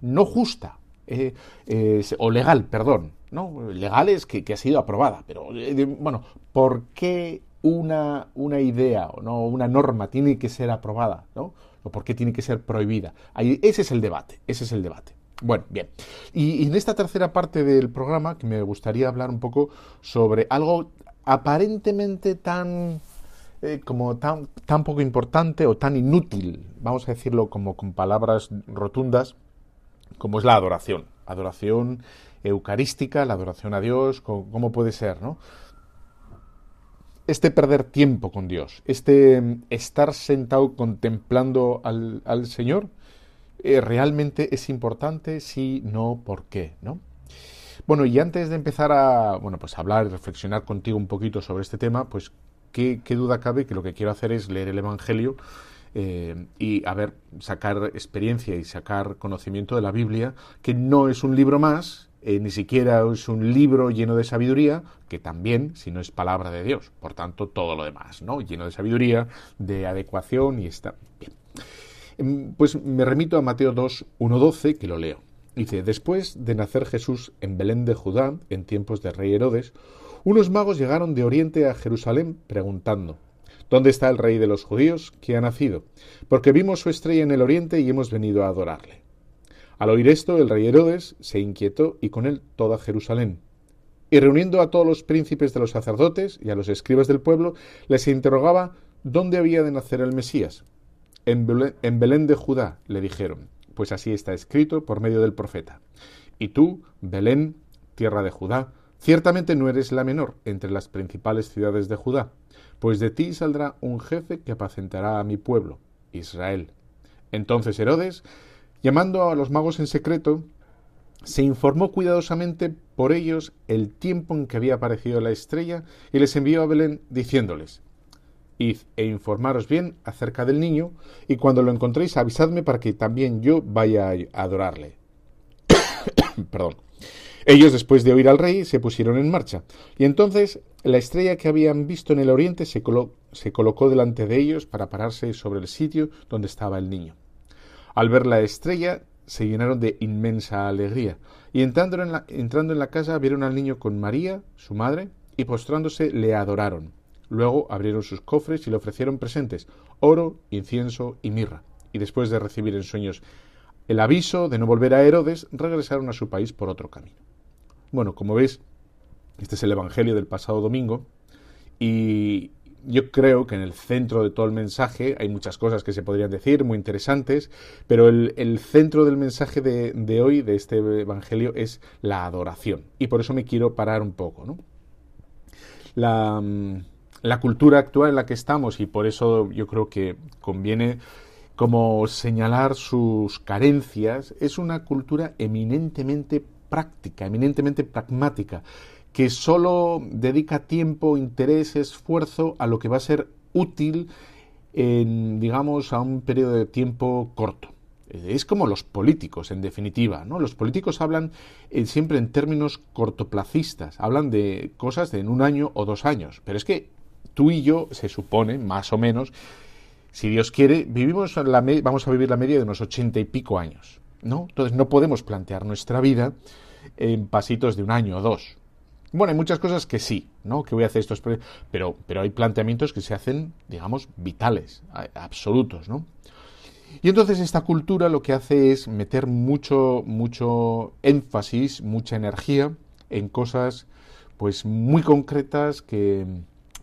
no justa, eh, eh, o legal, perdón, ¿no? Legal es que, que ha sido aprobada, pero eh, bueno, ¿por qué una, una idea o no una norma tiene que ser aprobada, ¿no? o por qué tiene que ser prohibida. Ahí, ese es el debate, ese es el debate. Bueno, bien. Y, en esta tercera parte del programa, que me gustaría hablar un poco sobre algo aparentemente tan como tan, tan poco importante o tan inútil, vamos a decirlo como con palabras rotundas, como es la adoración. Adoración eucarística, la adoración a Dios, ¿cómo puede ser, no? este perder tiempo con Dios, este mm, estar sentado contemplando al, Señor, eh, realmente es importante, sí, no, por qué, ¿no? Bueno, y antes de empezar a, bueno, pues hablar y reflexionar contigo un poquito sobre este tema, pues qué, qué duda cabe que lo que quiero hacer es leer el Evangelio eh, y a ver, sacar experiencia y sacar conocimiento de la Biblia, que no es un libro más, eh, ni siquiera es un libro lleno de sabiduría, que también, si no es palabra de Dios, por tanto, todo lo demás, ¿no? Lleno de sabiduría, de adecuación y está bien. Em, pues me remito a Mateo 2, 1, 12, que lo leo. Dice, después de nacer Jesús en Belén de Judá, en tiempos del rey Herodes, unos magos llegaron de Oriente a Jerusalén preguntando, ¿Dónde está el rey de los judíos que ha nacido? Porque vimos su estrella en el oriente y hemos venido a adorarle. Al oír esto, el rey Herodes se inquietó y con él toda Jerusalén. Y reuniendo a todos los príncipes de los sacerdotes y a los escribas del pueblo, les interrogaba dónde había de nacer el Mesías. En Belén, en Belén de Judá, le dijeron, pues así está escrito por medio del profeta. Y tú, Belén, tierra de Judá, ciertamente no eres la menor entre las principales ciudades de Judá, pues de ti saldrá un jefe que apacentará a mi pueblo, Israel. Entonces Herodes Llamando a los magos en secreto, se informó cuidadosamente por ellos el tiempo en que había aparecido la estrella y les envió a Belén diciéndoles Id e informaros bien acerca del niño, y cuando lo encontréis avisadme para que también yo vaya a adorarle. Perdón. Ellos, después de oír al rey, se pusieron en marcha, y entonces la estrella que habían visto en el oriente se, colo se colocó delante de ellos para pararse sobre el sitio donde estaba el niño. Al ver la estrella, se llenaron de inmensa alegría, y entrando en, la, entrando en la casa vieron al niño con María, su madre, y postrándose le adoraron. Luego abrieron sus cofres y le ofrecieron presentes, oro, incienso y mirra. Y después de recibir en sueños el aviso de no volver a Herodes, regresaron a su país por otro camino. Bueno, como veis, este es el Evangelio del pasado domingo y yo creo que en el centro de todo el mensaje hay muchas cosas que se podrían decir, muy interesantes, pero el, centro del mensaje de, hoy, de este Evangelio, es la adoración. Y por eso me quiero parar un poco. La, mm, la cultura actual en la que estamos, y por eso yo creo que conviene como señalar sus carencias, es una cultura eminentemente práctica, eminentemente pragmática, que solo dedica tiempo, interés, esfuerzo a lo que va a ser útil en, digamos, a un periodo de tiempo corto. Es como los políticos, en definitiva, ¿no? Los políticos hablan eh, siempre en términos cortoplacistas, hablan de cosas de en un año o dos años, pero es que tú y yo, se supone, más o menos, si Dios quiere, vivimos la vamos a vivir la media de unos ochenta y pico años, ¿no? Entonces no podemos plantear nuestra vida en pasitos de un año o dos. Bueno, hay muchas cosas que sí, ¿no? Que voy a hacer estos, pero, pero hay planteamientos que se hacen, digamos, vitales, absolutos, ¿no? Y entonces esta cultura lo que hace es meter mucho, mucho énfasis, mucha energía en cosas, pues muy concretas que,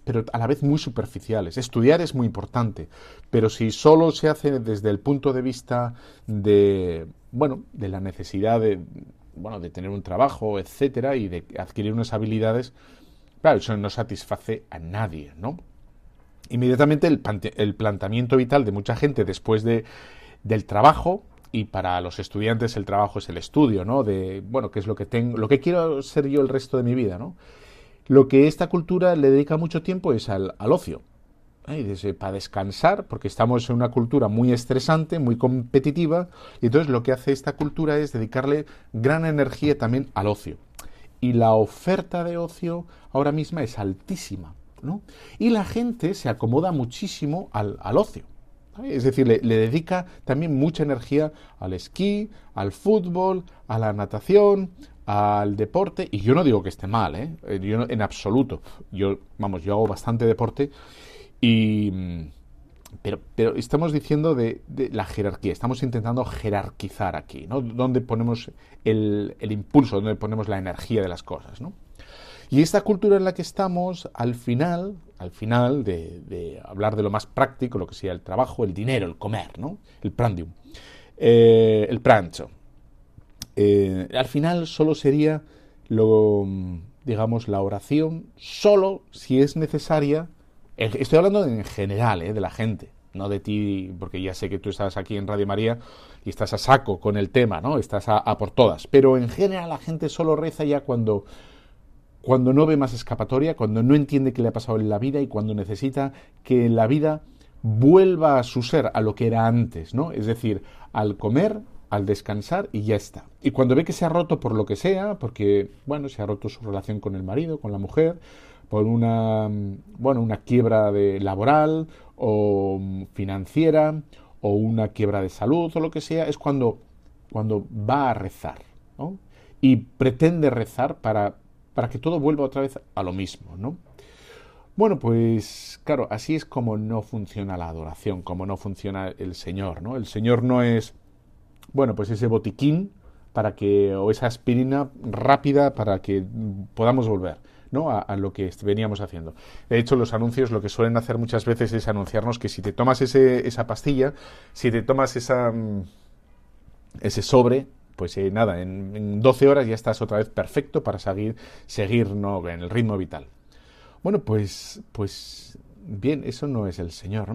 pero a la vez muy superficiales. Estudiar es muy importante, pero si solo se hace desde el punto de vista de, bueno, de la necesidad de, bueno, de tener un trabajo, etcétera, y de adquirir unas habilidades, claro, eso no satisface a nadie, ¿no? Inmediatamente el, el planteamiento vital de mucha gente después de, del trabajo, y para los estudiantes el trabajo es el estudio, ¿no? De, bueno, qué es lo que tengo, lo que quiero ser yo el resto de mi vida, ¿no? Lo que esta cultura le dedica mucho tiempo es al, al ocio, para descansar, porque estamos en una cultura muy estresante, muy competitiva, y entonces lo que hace esta cultura es dedicarle gran energía también al ocio. Y la oferta de ocio ahora misma es altísima, ¿no? Y la gente se acomoda muchísimo al, ocio. Es decir, le, dedica también mucha energía al esquí, al fútbol, a la natación, al deporte, y yo no digo que esté mal, ¿eh? Yo en absoluto. Yo, vamos, yo hago bastante deporte y, pero, pero estamos diciendo de, la jerarquía, estamos intentando jerarquizar aquí, ¿no? Dónde ponemos el, el, impulso, dónde ponemos la energía de las cosas, ¿no? Y esta cultura en la que estamos, al final, al final de, hablar de lo más práctico, lo que sea el trabajo, el dinero, el comer, ¿no? El prandium, eh, el prancho. Eh, al final solo sería lo, digamos, la oración, solo si es necesaria Estoy hablando en general, ¿eh? de la gente, no de ti, porque ya sé que tú estás aquí en Radio María y estás a saco con el tema, ¿no? Estás a, por todas. Pero en general la gente solo reza ya cuando, cuando no ve más escapatoria, cuando no entiende qué le ha pasado en la vida y cuando necesita que la vida vuelva a su ser, a lo que era antes, ¿no? Es decir, al comer, al descansar y ya está. Y cuando ve que se ha roto por lo que sea, porque, bueno, se ha roto su relación con el marido, con la mujer, por una, bueno, una quiebra de laboral o financiera o una quiebra de salud o lo que sea, es cuando, cuando va a rezar ¿no? y pretende rezar para, para que todo vuelva otra vez a lo mismo. ¿no? Bueno, pues claro, así es como no funciona la adoración, como no funciona el Señor. ¿no? El Señor no es, bueno, pues ese botiquín para que, o esa aspirina rápida para que podamos volver. ¿no? A, lo que veníamos haciendo. De hecho, los anuncios lo que suelen hacer muchas veces es anunciarnos que si te tomas ese, esa pastilla, si te tomas esa, mm, ese sobre, pues eh, nada, en, 12 horas ya estás otra vez perfecto para seguir, seguir ¿no? en el ritmo vital. Bueno, pues, pues bien, eso no es el Señor.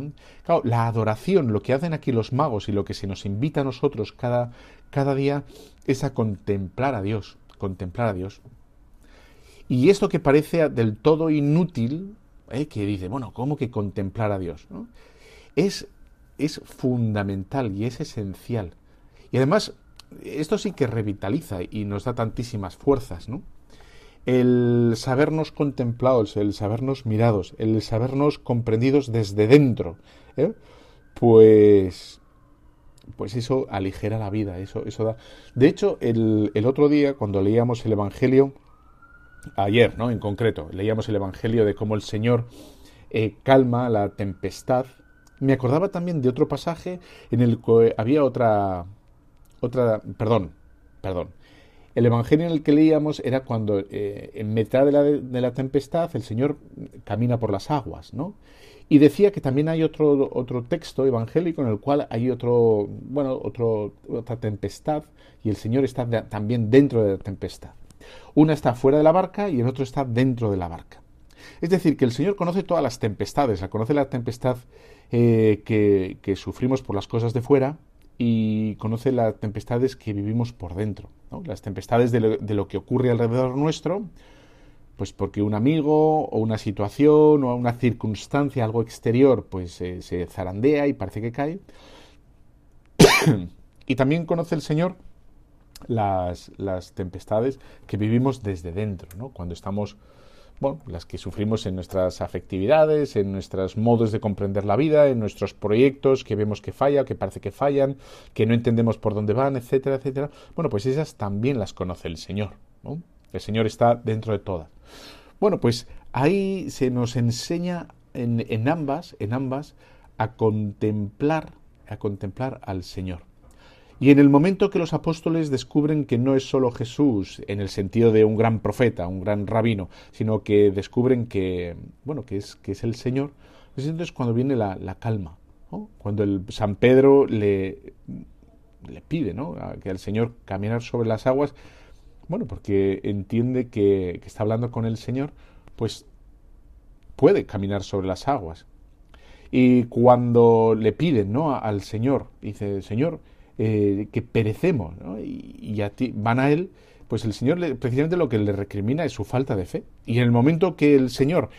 Claro, la adoración, lo que hacen aquí los magos y lo que se nos invita a nosotros cada, cada día es a contemplar a Dios, contemplar a Dios. Y esto que parece del todo inútil, ¿eh? que dice, bueno, ¿cómo que contemplar a Dios? Es, es fundamental y es esencial. Y además, esto sí que revitaliza y nos da tantísimas fuerzas, ¿no? El sabernos contemplados, el sabernos mirados, el sabernos comprendidos desde dentro, ¿eh? pues, pues eso aligera la vida, eso, eso da. De hecho, el, otro día, cuando leíamos el Evangelio, ayer, ¿no? En concreto, leíamos el Evangelio de cómo el Señor eh, calma la tempestad. Me acordaba también de otro pasaje en el que había otra, otra, perdón, perdón. El Evangelio en el que leíamos era cuando eh, en mitad de la, de la, tempestad el Señor camina por las aguas, ¿no? Y decía que también hay otro, otro texto evangélico en el cual hay otro, bueno, otro, otra tempestad y el Señor está también dentro de la tempestad. Una está fuera de la barca y el otro está dentro de la barca. Es decir, que el Señor conoce todas las tempestades, conoce la tempestad eh, que, que sufrimos por las cosas de fuera, y conoce las tempestades que vivimos por dentro, las tempestades de lo, que ocurre alrededor nuestro, pues porque un amigo o una situación o una circunstancia, algo exterior, pues eh, se zarandea y parece que cae. y también conoce el Señor las, las tempestades que vivimos desde dentro, cuando estamos bueno, las que sufrimos en nuestras afectividades, en nuestros modos de comprender la vida, en nuestros proyectos que vemos que falla, que parece que fallan, que no entendemos por dónde van, etcétera, etcétera. Bueno, pues esas también las conoce el Señor. El Señor está dentro de todas. Bueno, pues ahí se nos enseña en, en ambas, en ambas, a contemplar, a contemplar al Señor. Y en el momento que los apóstoles descubren que no es solo Jesús en el sentido de un gran profeta, un gran rabino, sino que descubren que, bueno, que es, que es el Señor, pues entonces cuando viene la, calma, cuando el San Pedro le, le pide ¿no? que al Señor caminar sobre las aguas, bueno, porque entiende que, que está hablando con el Señor, pues puede caminar sobre las aguas. Y cuando le piden ¿no? al Señor, dice, Señor, eh, que perecemos ¿no? y, y, a ti, van a Él, pues el Señor le, precisamente lo que le recrimina es su falta de fe. Y en el momento que el Señor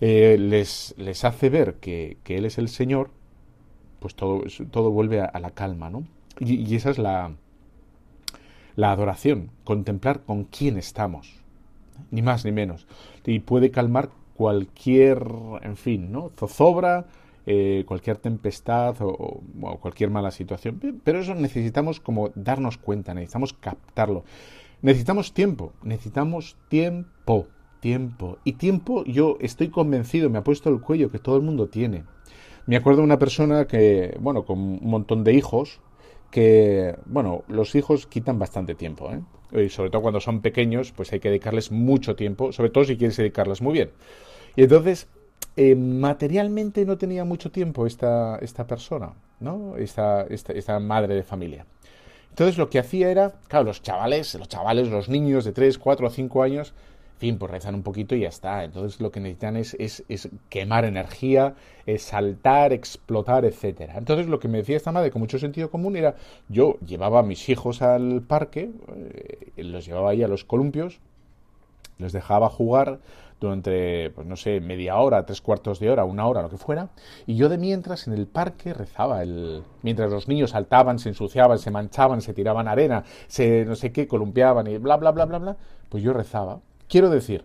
eh, les, les hace ver que, que, Él es el Señor, pues todo, todo vuelve a, la calma. ¿no? Y, y, esa es la, la adoración, contemplar con quién estamos, ni más ni menos. Y puede calmar cualquier, en fin, ¿no? zozobra, eh, cualquier tempestad o, cualquier mala situación. Pero eso necesitamos como darnos cuenta, necesitamos captarlo. Necesitamos tiempo, necesitamos tiempo, tiempo. Y tiempo yo estoy convencido, me ha puesto el cuello que todo el mundo tiene. Me acuerdo de una persona que, bueno, con un montón de hijos, que, bueno, los hijos quitan bastante tiempo, ¿eh? Y sobre todo cuando son pequeños, pues hay que dedicarles mucho tiempo, sobre todo si quieres dedicarles muy bien. Y entonces eh, materialmente no tenía mucho tiempo esta, esta persona, ¿no? Esta, esta, esta, madre de familia. Entonces lo que hacía era, claro, los chavales, los chavales, los niños de 3, 4 o 5 años, en fin, pues rezan un poquito y ya está. Entonces lo que necesitan es, es, es quemar energía, es saltar, explotar, etcétera. Entonces lo que me decía esta madre con mucho sentido común era, yo llevaba a mis hijos al parque, eh, los llevaba ahí a los columpios, los dejaba jugar durante, pues no sé, media hora, tres cuartos de hora, una hora, lo que fuera, y yo de mientras en el parque rezaba, el, mientras los niños saltaban, se ensuciaban, se manchaban, se tiraban arena, se no sé qué, columpiaban y bla, bla, bla, bla, bla, pues yo rezaba. Quiero decir,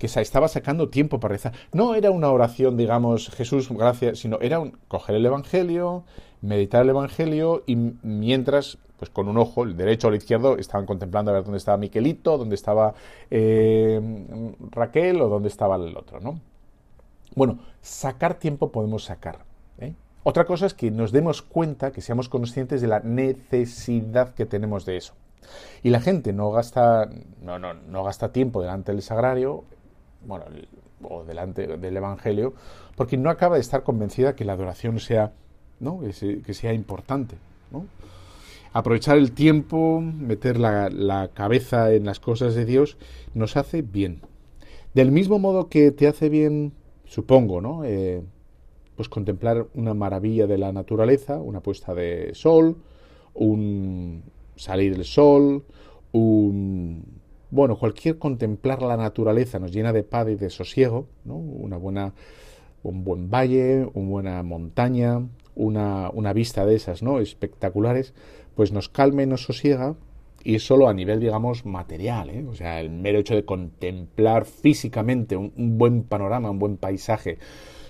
que estaba sacando tiempo para rezar. No era una oración, digamos, Jesús, gracias, sino era un, coger el Evangelio, meditar el Evangelio y mientras, pues con un ojo, el derecho o el izquierdo, estaban contemplando a ver dónde estaba Miquelito, dónde estaba eh, Raquel o dónde estaba el otro, ¿no? Bueno, sacar tiempo podemos sacar. ¿eh? Otra cosa es que nos demos cuenta, que seamos conscientes de la necesidad que tenemos de eso. Y la gente no gasta, no, no, no gasta tiempo delante del sagrario, bueno, o delante del Evangelio, porque no acaba de estar convencida que la adoración sea, ¿no? que sea importante. ¿no? Aprovechar el tiempo, meter la, la, cabeza en las cosas de Dios, nos hace bien. Del mismo modo que te hace bien, supongo, ¿no? Eh, pues contemplar una maravilla de la naturaleza, una puesta de sol, un salir el sol, un bueno, cualquier contemplar la naturaleza nos llena de paz y de sosiego, ¿no? Una buena, un buen valle, una buena montaña, una, una vista de esas, ¿no? Espectaculares, pues nos calma y nos sosiega y solo a nivel, digamos, material, ¿eh? O sea, el mero hecho de contemplar físicamente un, un buen panorama, un buen paisaje,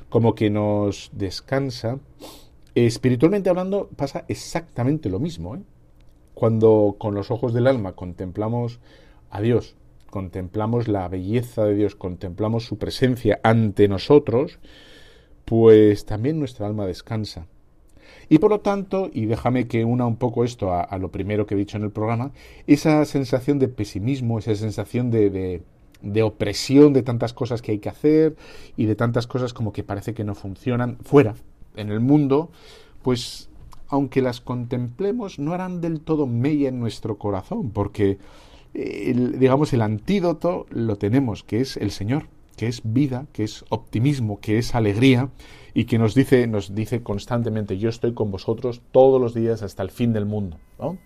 como que nos descansa. Espiritualmente hablando, pasa exactamente lo mismo, ¿eh? Cuando con los ojos del alma contemplamos a Dios, contemplamos la belleza de Dios, contemplamos su presencia ante nosotros, pues también nuestra alma descansa. Y por lo tanto, y déjame que una un poco esto a, lo primero que he dicho en el programa, esa sensación de pesimismo, esa sensación de, de, opresión de tantas cosas que hay que hacer y de tantas cosas como que parece que no funcionan fuera, en el mundo, pues aunque las contemplemos, no harán del todo mella en nuestro corazón, porque digamos el antídoto lo tenemos, que es el Señor, que es vida, que es optimismo, que es alegría y que nos dice, nos dice constantemente, yo estoy con vosotros todos los días hasta el fin del mundo. ¿no?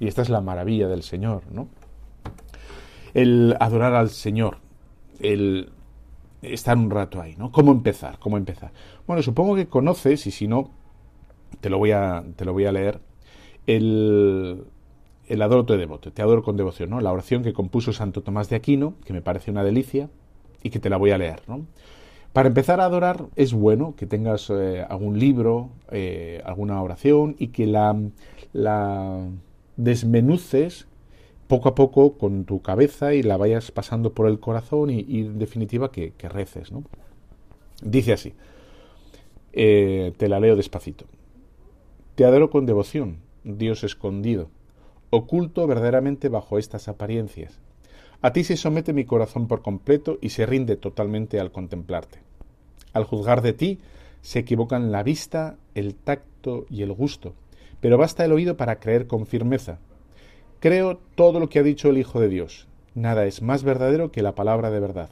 Y esta es la maravilla del Señor. ¿no? El adorar al Señor, el estar un rato ahí, ¿no? ¿Cómo empezar? ¿Cómo empezar? Bueno, supongo que conoces, y si no, te lo voy a, te lo voy a leer, el, el adoro te devoto, te adoro con devoción, ¿no? La oración que compuso Santo Tomás de Aquino, que me parece una delicia, y que te la voy a leer, ¿no? Para empezar a adorar es bueno que tengas eh, algún libro, eh, alguna oración y que la, la desmenuces poco a poco con tu cabeza y la vayas pasando por el corazón y, en definitiva que, que, reces. ¿no? Dice así, eh, te la leo despacito. Te adoro con devoción, Dios escondido, oculto verdaderamente bajo estas apariencias. A ti se somete mi corazón por completo y se rinde totalmente al contemplarte. Al juzgar de ti, se equivocan la vista, el tacto y el gusto, pero basta el oído para creer con firmeza. Creo todo lo que ha dicho el Hijo de Dios. Nada es más verdadero que la palabra de verdad.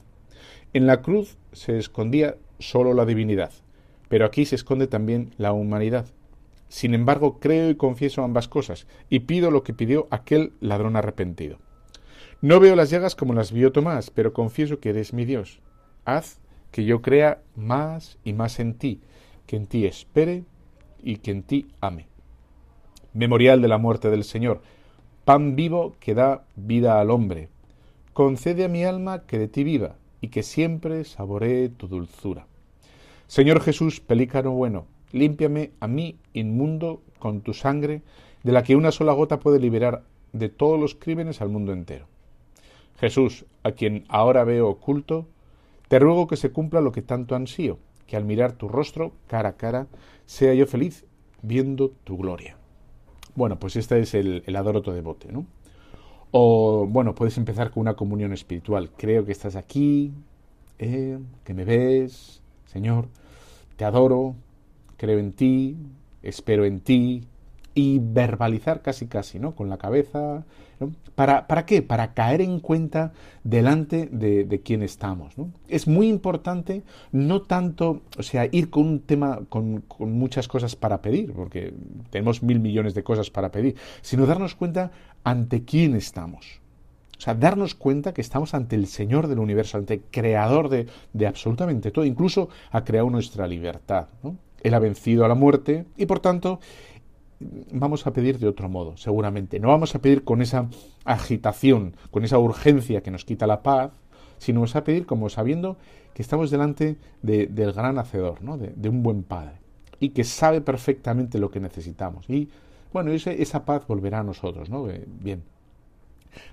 En la cruz se escondía solo la divinidad, pero aquí se esconde también la humanidad. Sin embargo, creo y confieso ambas cosas, y pido lo que pidió aquel ladrón arrepentido. No veo las llagas como las vio Tomás, pero confieso que eres mi Dios. Haz que yo crea más y más en ti, que en ti espere y que en ti ame. Memorial de la muerte del Señor, pan vivo que da vida al hombre. Concede a mi alma que de ti viva y que siempre saboree tu dulzura. Señor Jesús, pelícano bueno, límpiame a mí inmundo con tu sangre, de la que una sola gota puede liberar de todos los crímenes al mundo entero. Jesús, a quien ahora veo oculto, te ruego que se cumpla lo que tanto ansío, que al mirar tu rostro cara a cara sea yo feliz viendo tu gloria. Bueno, pues este es el, el adoroto devote, ¿no? O, bueno, puedes empezar con una comunión espiritual. Creo que estás aquí, eh, que me ves, Señor, te adoro, creo en ti, espero en ti, y verbalizar casi casi, ¿no? Con la cabeza. ¿Para, ¿Para qué? Para caer en cuenta delante de, de quién estamos. ¿no? Es muy importante no tanto, o sea, ir con un tema, con, muchas cosas para pedir, porque tenemos mil millones de cosas para pedir, sino darnos cuenta ante quién estamos. O sea, darnos cuenta que estamos ante el Señor del universo, ante el Creador de, de absolutamente todo, incluso ha creado nuestra libertad. Él ha vencido a la muerte y por tanto vamos a pedir de otro modo, seguramente. No vamos a pedir con esa agitación, con esa urgencia que nos quita la paz, sino vamos a pedir como sabiendo que estamos delante de, del gran hacedor, ¿no? de, un buen padre, y que sabe perfectamente lo que necesitamos. Y bueno, esa paz volverá a nosotros, ¿no? Bien.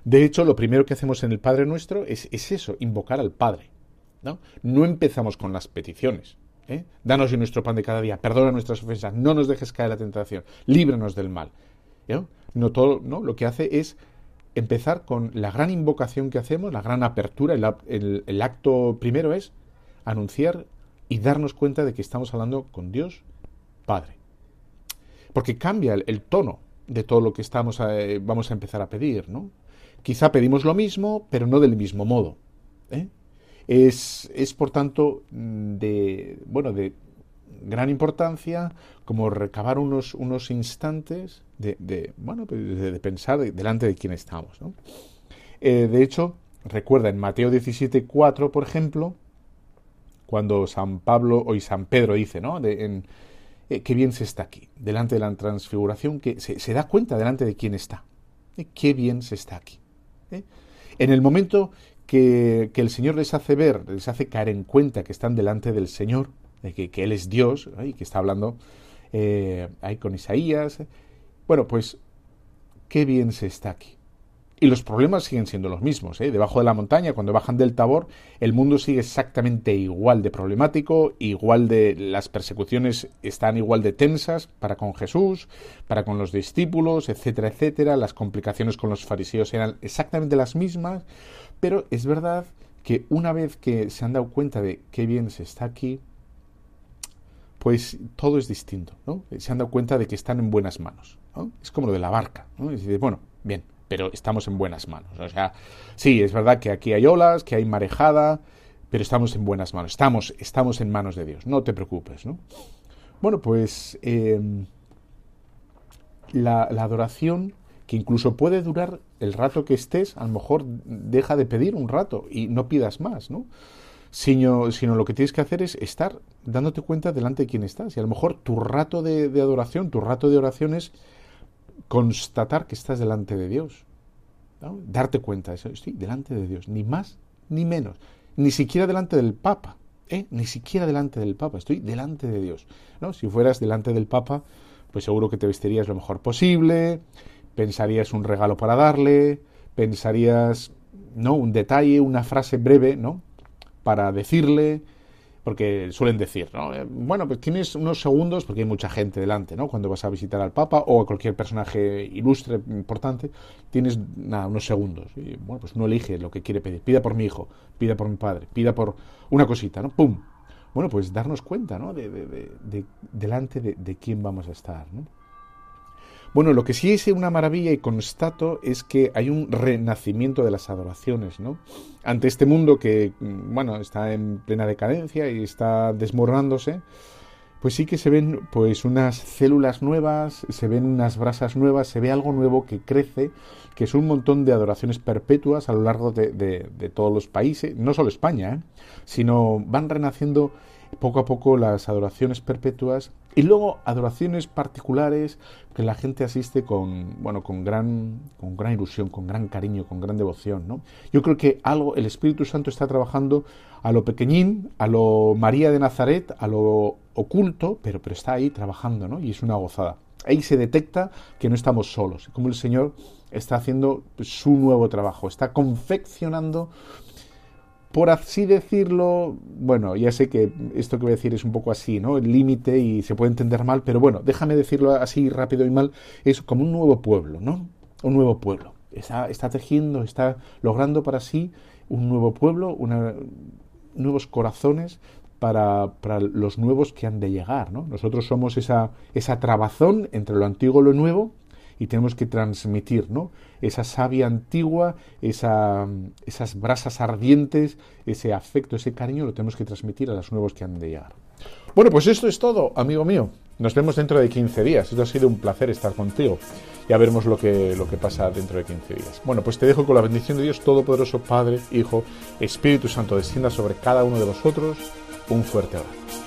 De hecho, lo primero que hacemos en el Padre Nuestro es, es eso, invocar al Padre. ¿no? no empezamos con las peticiones. ¿Eh? Danos hoy nuestro pan de cada día, perdona nuestras ofensas, no nos dejes caer la tentación, líbranos del mal. ¿no? No todo, no, lo que hace es empezar con la gran invocación que hacemos, la gran apertura, el, acto primero es anunciar y darnos cuenta de que estamos hablando con Dios Padre. Porque cambia el, el tono de todo lo que estamos a, eh, vamos a empezar a pedir, ¿no? Quizá pedimos lo mismo, pero no del mismo modo. ¿eh? Es, es, por tanto, de, bueno, de gran importancia como recabar unos, unos instantes de, bueno, de, de pensar delante de quién estamos. ¿no? Eh, de hecho, recuerda en Mateo 17, 4, por ejemplo, cuando San Pablo o San Pedro dice, ¿no? En, eh, qué bien se está aquí, delante de la transfiguración, que se, se da cuenta delante de quién está. ¿eh? Qué bien se está aquí. ¿eh? En el momento que, que, el Señor les hace ver, les hace caer en cuenta que están delante del Señor, de que, que Él es Dios, y que está hablando eh, ahí con Isaías. Bueno, pues qué bien se está aquí. Y los problemas siguen siendo los mismos. ¿eh? Debajo de la montaña, cuando bajan del Tabor, el mundo sigue exactamente igual de problemático, igual de las persecuciones están igual de tensas para con Jesús, para con los discípulos, etcétera, etcétera. Las complicaciones con los fariseos eran exactamente las mismas. Pero es verdad que una vez que se han dado cuenta de qué bien se está aquí, pues todo es distinto, ¿no? Se han dado cuenta de que están en buenas manos, ¿no? Es como lo de la barca, ¿no? Bueno, bien, pero estamos en buenas manos. O sea, sí, es verdad que aquí hay olas, que hay marejada, pero estamos en buenas manos, estamos, estamos en manos de Dios, no te preocupes, ¿no? Bueno, pues em, la, la adoración, que incluso puede durar el rato que estés, a lo mejor deja de pedir un rato y no pidas más, ¿no? Sino, sino, lo que tienes que hacer es estar dándote cuenta delante de quién estás. Y a lo mejor tu rato de, de, adoración, tu rato de oración es constatar que estás delante de Dios. Darte cuenta de eso. Estoy delante de Dios, ni más ni menos. Ni siquiera delante del Papa. ¿eh? Ni siquiera delante del Papa. Estoy delante de Dios. ¿no? Si fueras delante del Papa, pues seguro que te vestirías lo mejor posible, pensarías un regalo para darle, pensarías no un detalle, una frase breve, ¿no? para decirle, porque suelen decir, ¿no? Eh, bueno, pues tienes unos segundos, porque hay mucha gente delante, ¿no? Cuando vas a visitar al Papa o a cualquier personaje ilustre, importante, tienes nada, unos segundos. Y bueno, pues uno elige lo que quiere pedir. Pida por mi hijo, pida por mi padre, pida por una cosita, ¿no? ¡Pum! Bueno, pues darnos cuenta, ¿no? De, de, de, delante de, quién vamos a estar, ¿no? Bueno, lo que sí es una maravilla y constato es que hay un renacimiento de las adoraciones, ¿no? Ante este mundo que, bueno, está en plena decadencia y está desmoronándose, pues sí que se ven pues unas células nuevas, se ven unas brasas nuevas, se ve algo nuevo que crece, que es un montón de adoraciones perpetuas a lo largo de todos los países, no solo España, ¿eh? sino van renaciendo poco a poco las adoraciones perpetuas y luego adoraciones particulares que la gente asiste con, bueno, con gran, con gran ilusión, con gran cariño, con gran devoción, ¿no? Yo creo que algo, el Espíritu Santo está trabajando a lo pequeñín, a lo María de Nazaret, a lo oculto, pero, pero está ahí trabajando, ¿no? Y es una gozada. Ahí se detecta que no estamos solos, como el Señor está haciendo su nuevo trabajo, está confeccionando por así decirlo, bueno, ya sé que esto que voy a decir es un poco así, ¿no? El límite y se puede entender mal, pero bueno, déjame decirlo así rápido y mal, es como un nuevo pueblo, ¿no? Un nuevo pueblo. Está, está tejiendo, está logrando para sí un nuevo pueblo, una, nuevos corazones para, para, los nuevos que han de llegar, ¿no? Nosotros somos esa, esa trabazón entre lo antiguo y lo nuevo, y tenemos que transmitir ¿no? esa savia antigua, esa, esas brasas ardientes, ese afecto, ese cariño, lo tenemos que transmitir a los nuevos que han de llegar. Bueno, pues esto es todo, amigo mío. Nos vemos dentro de 15 días. Esto ha sido un placer estar contigo. Ya veremos lo que, lo que pasa dentro de 15 días. Bueno, pues te dejo con la bendición de Dios Todopoderoso, Padre, Hijo, Espíritu Santo, descienda sobre cada uno de vosotros. Un fuerte abrazo.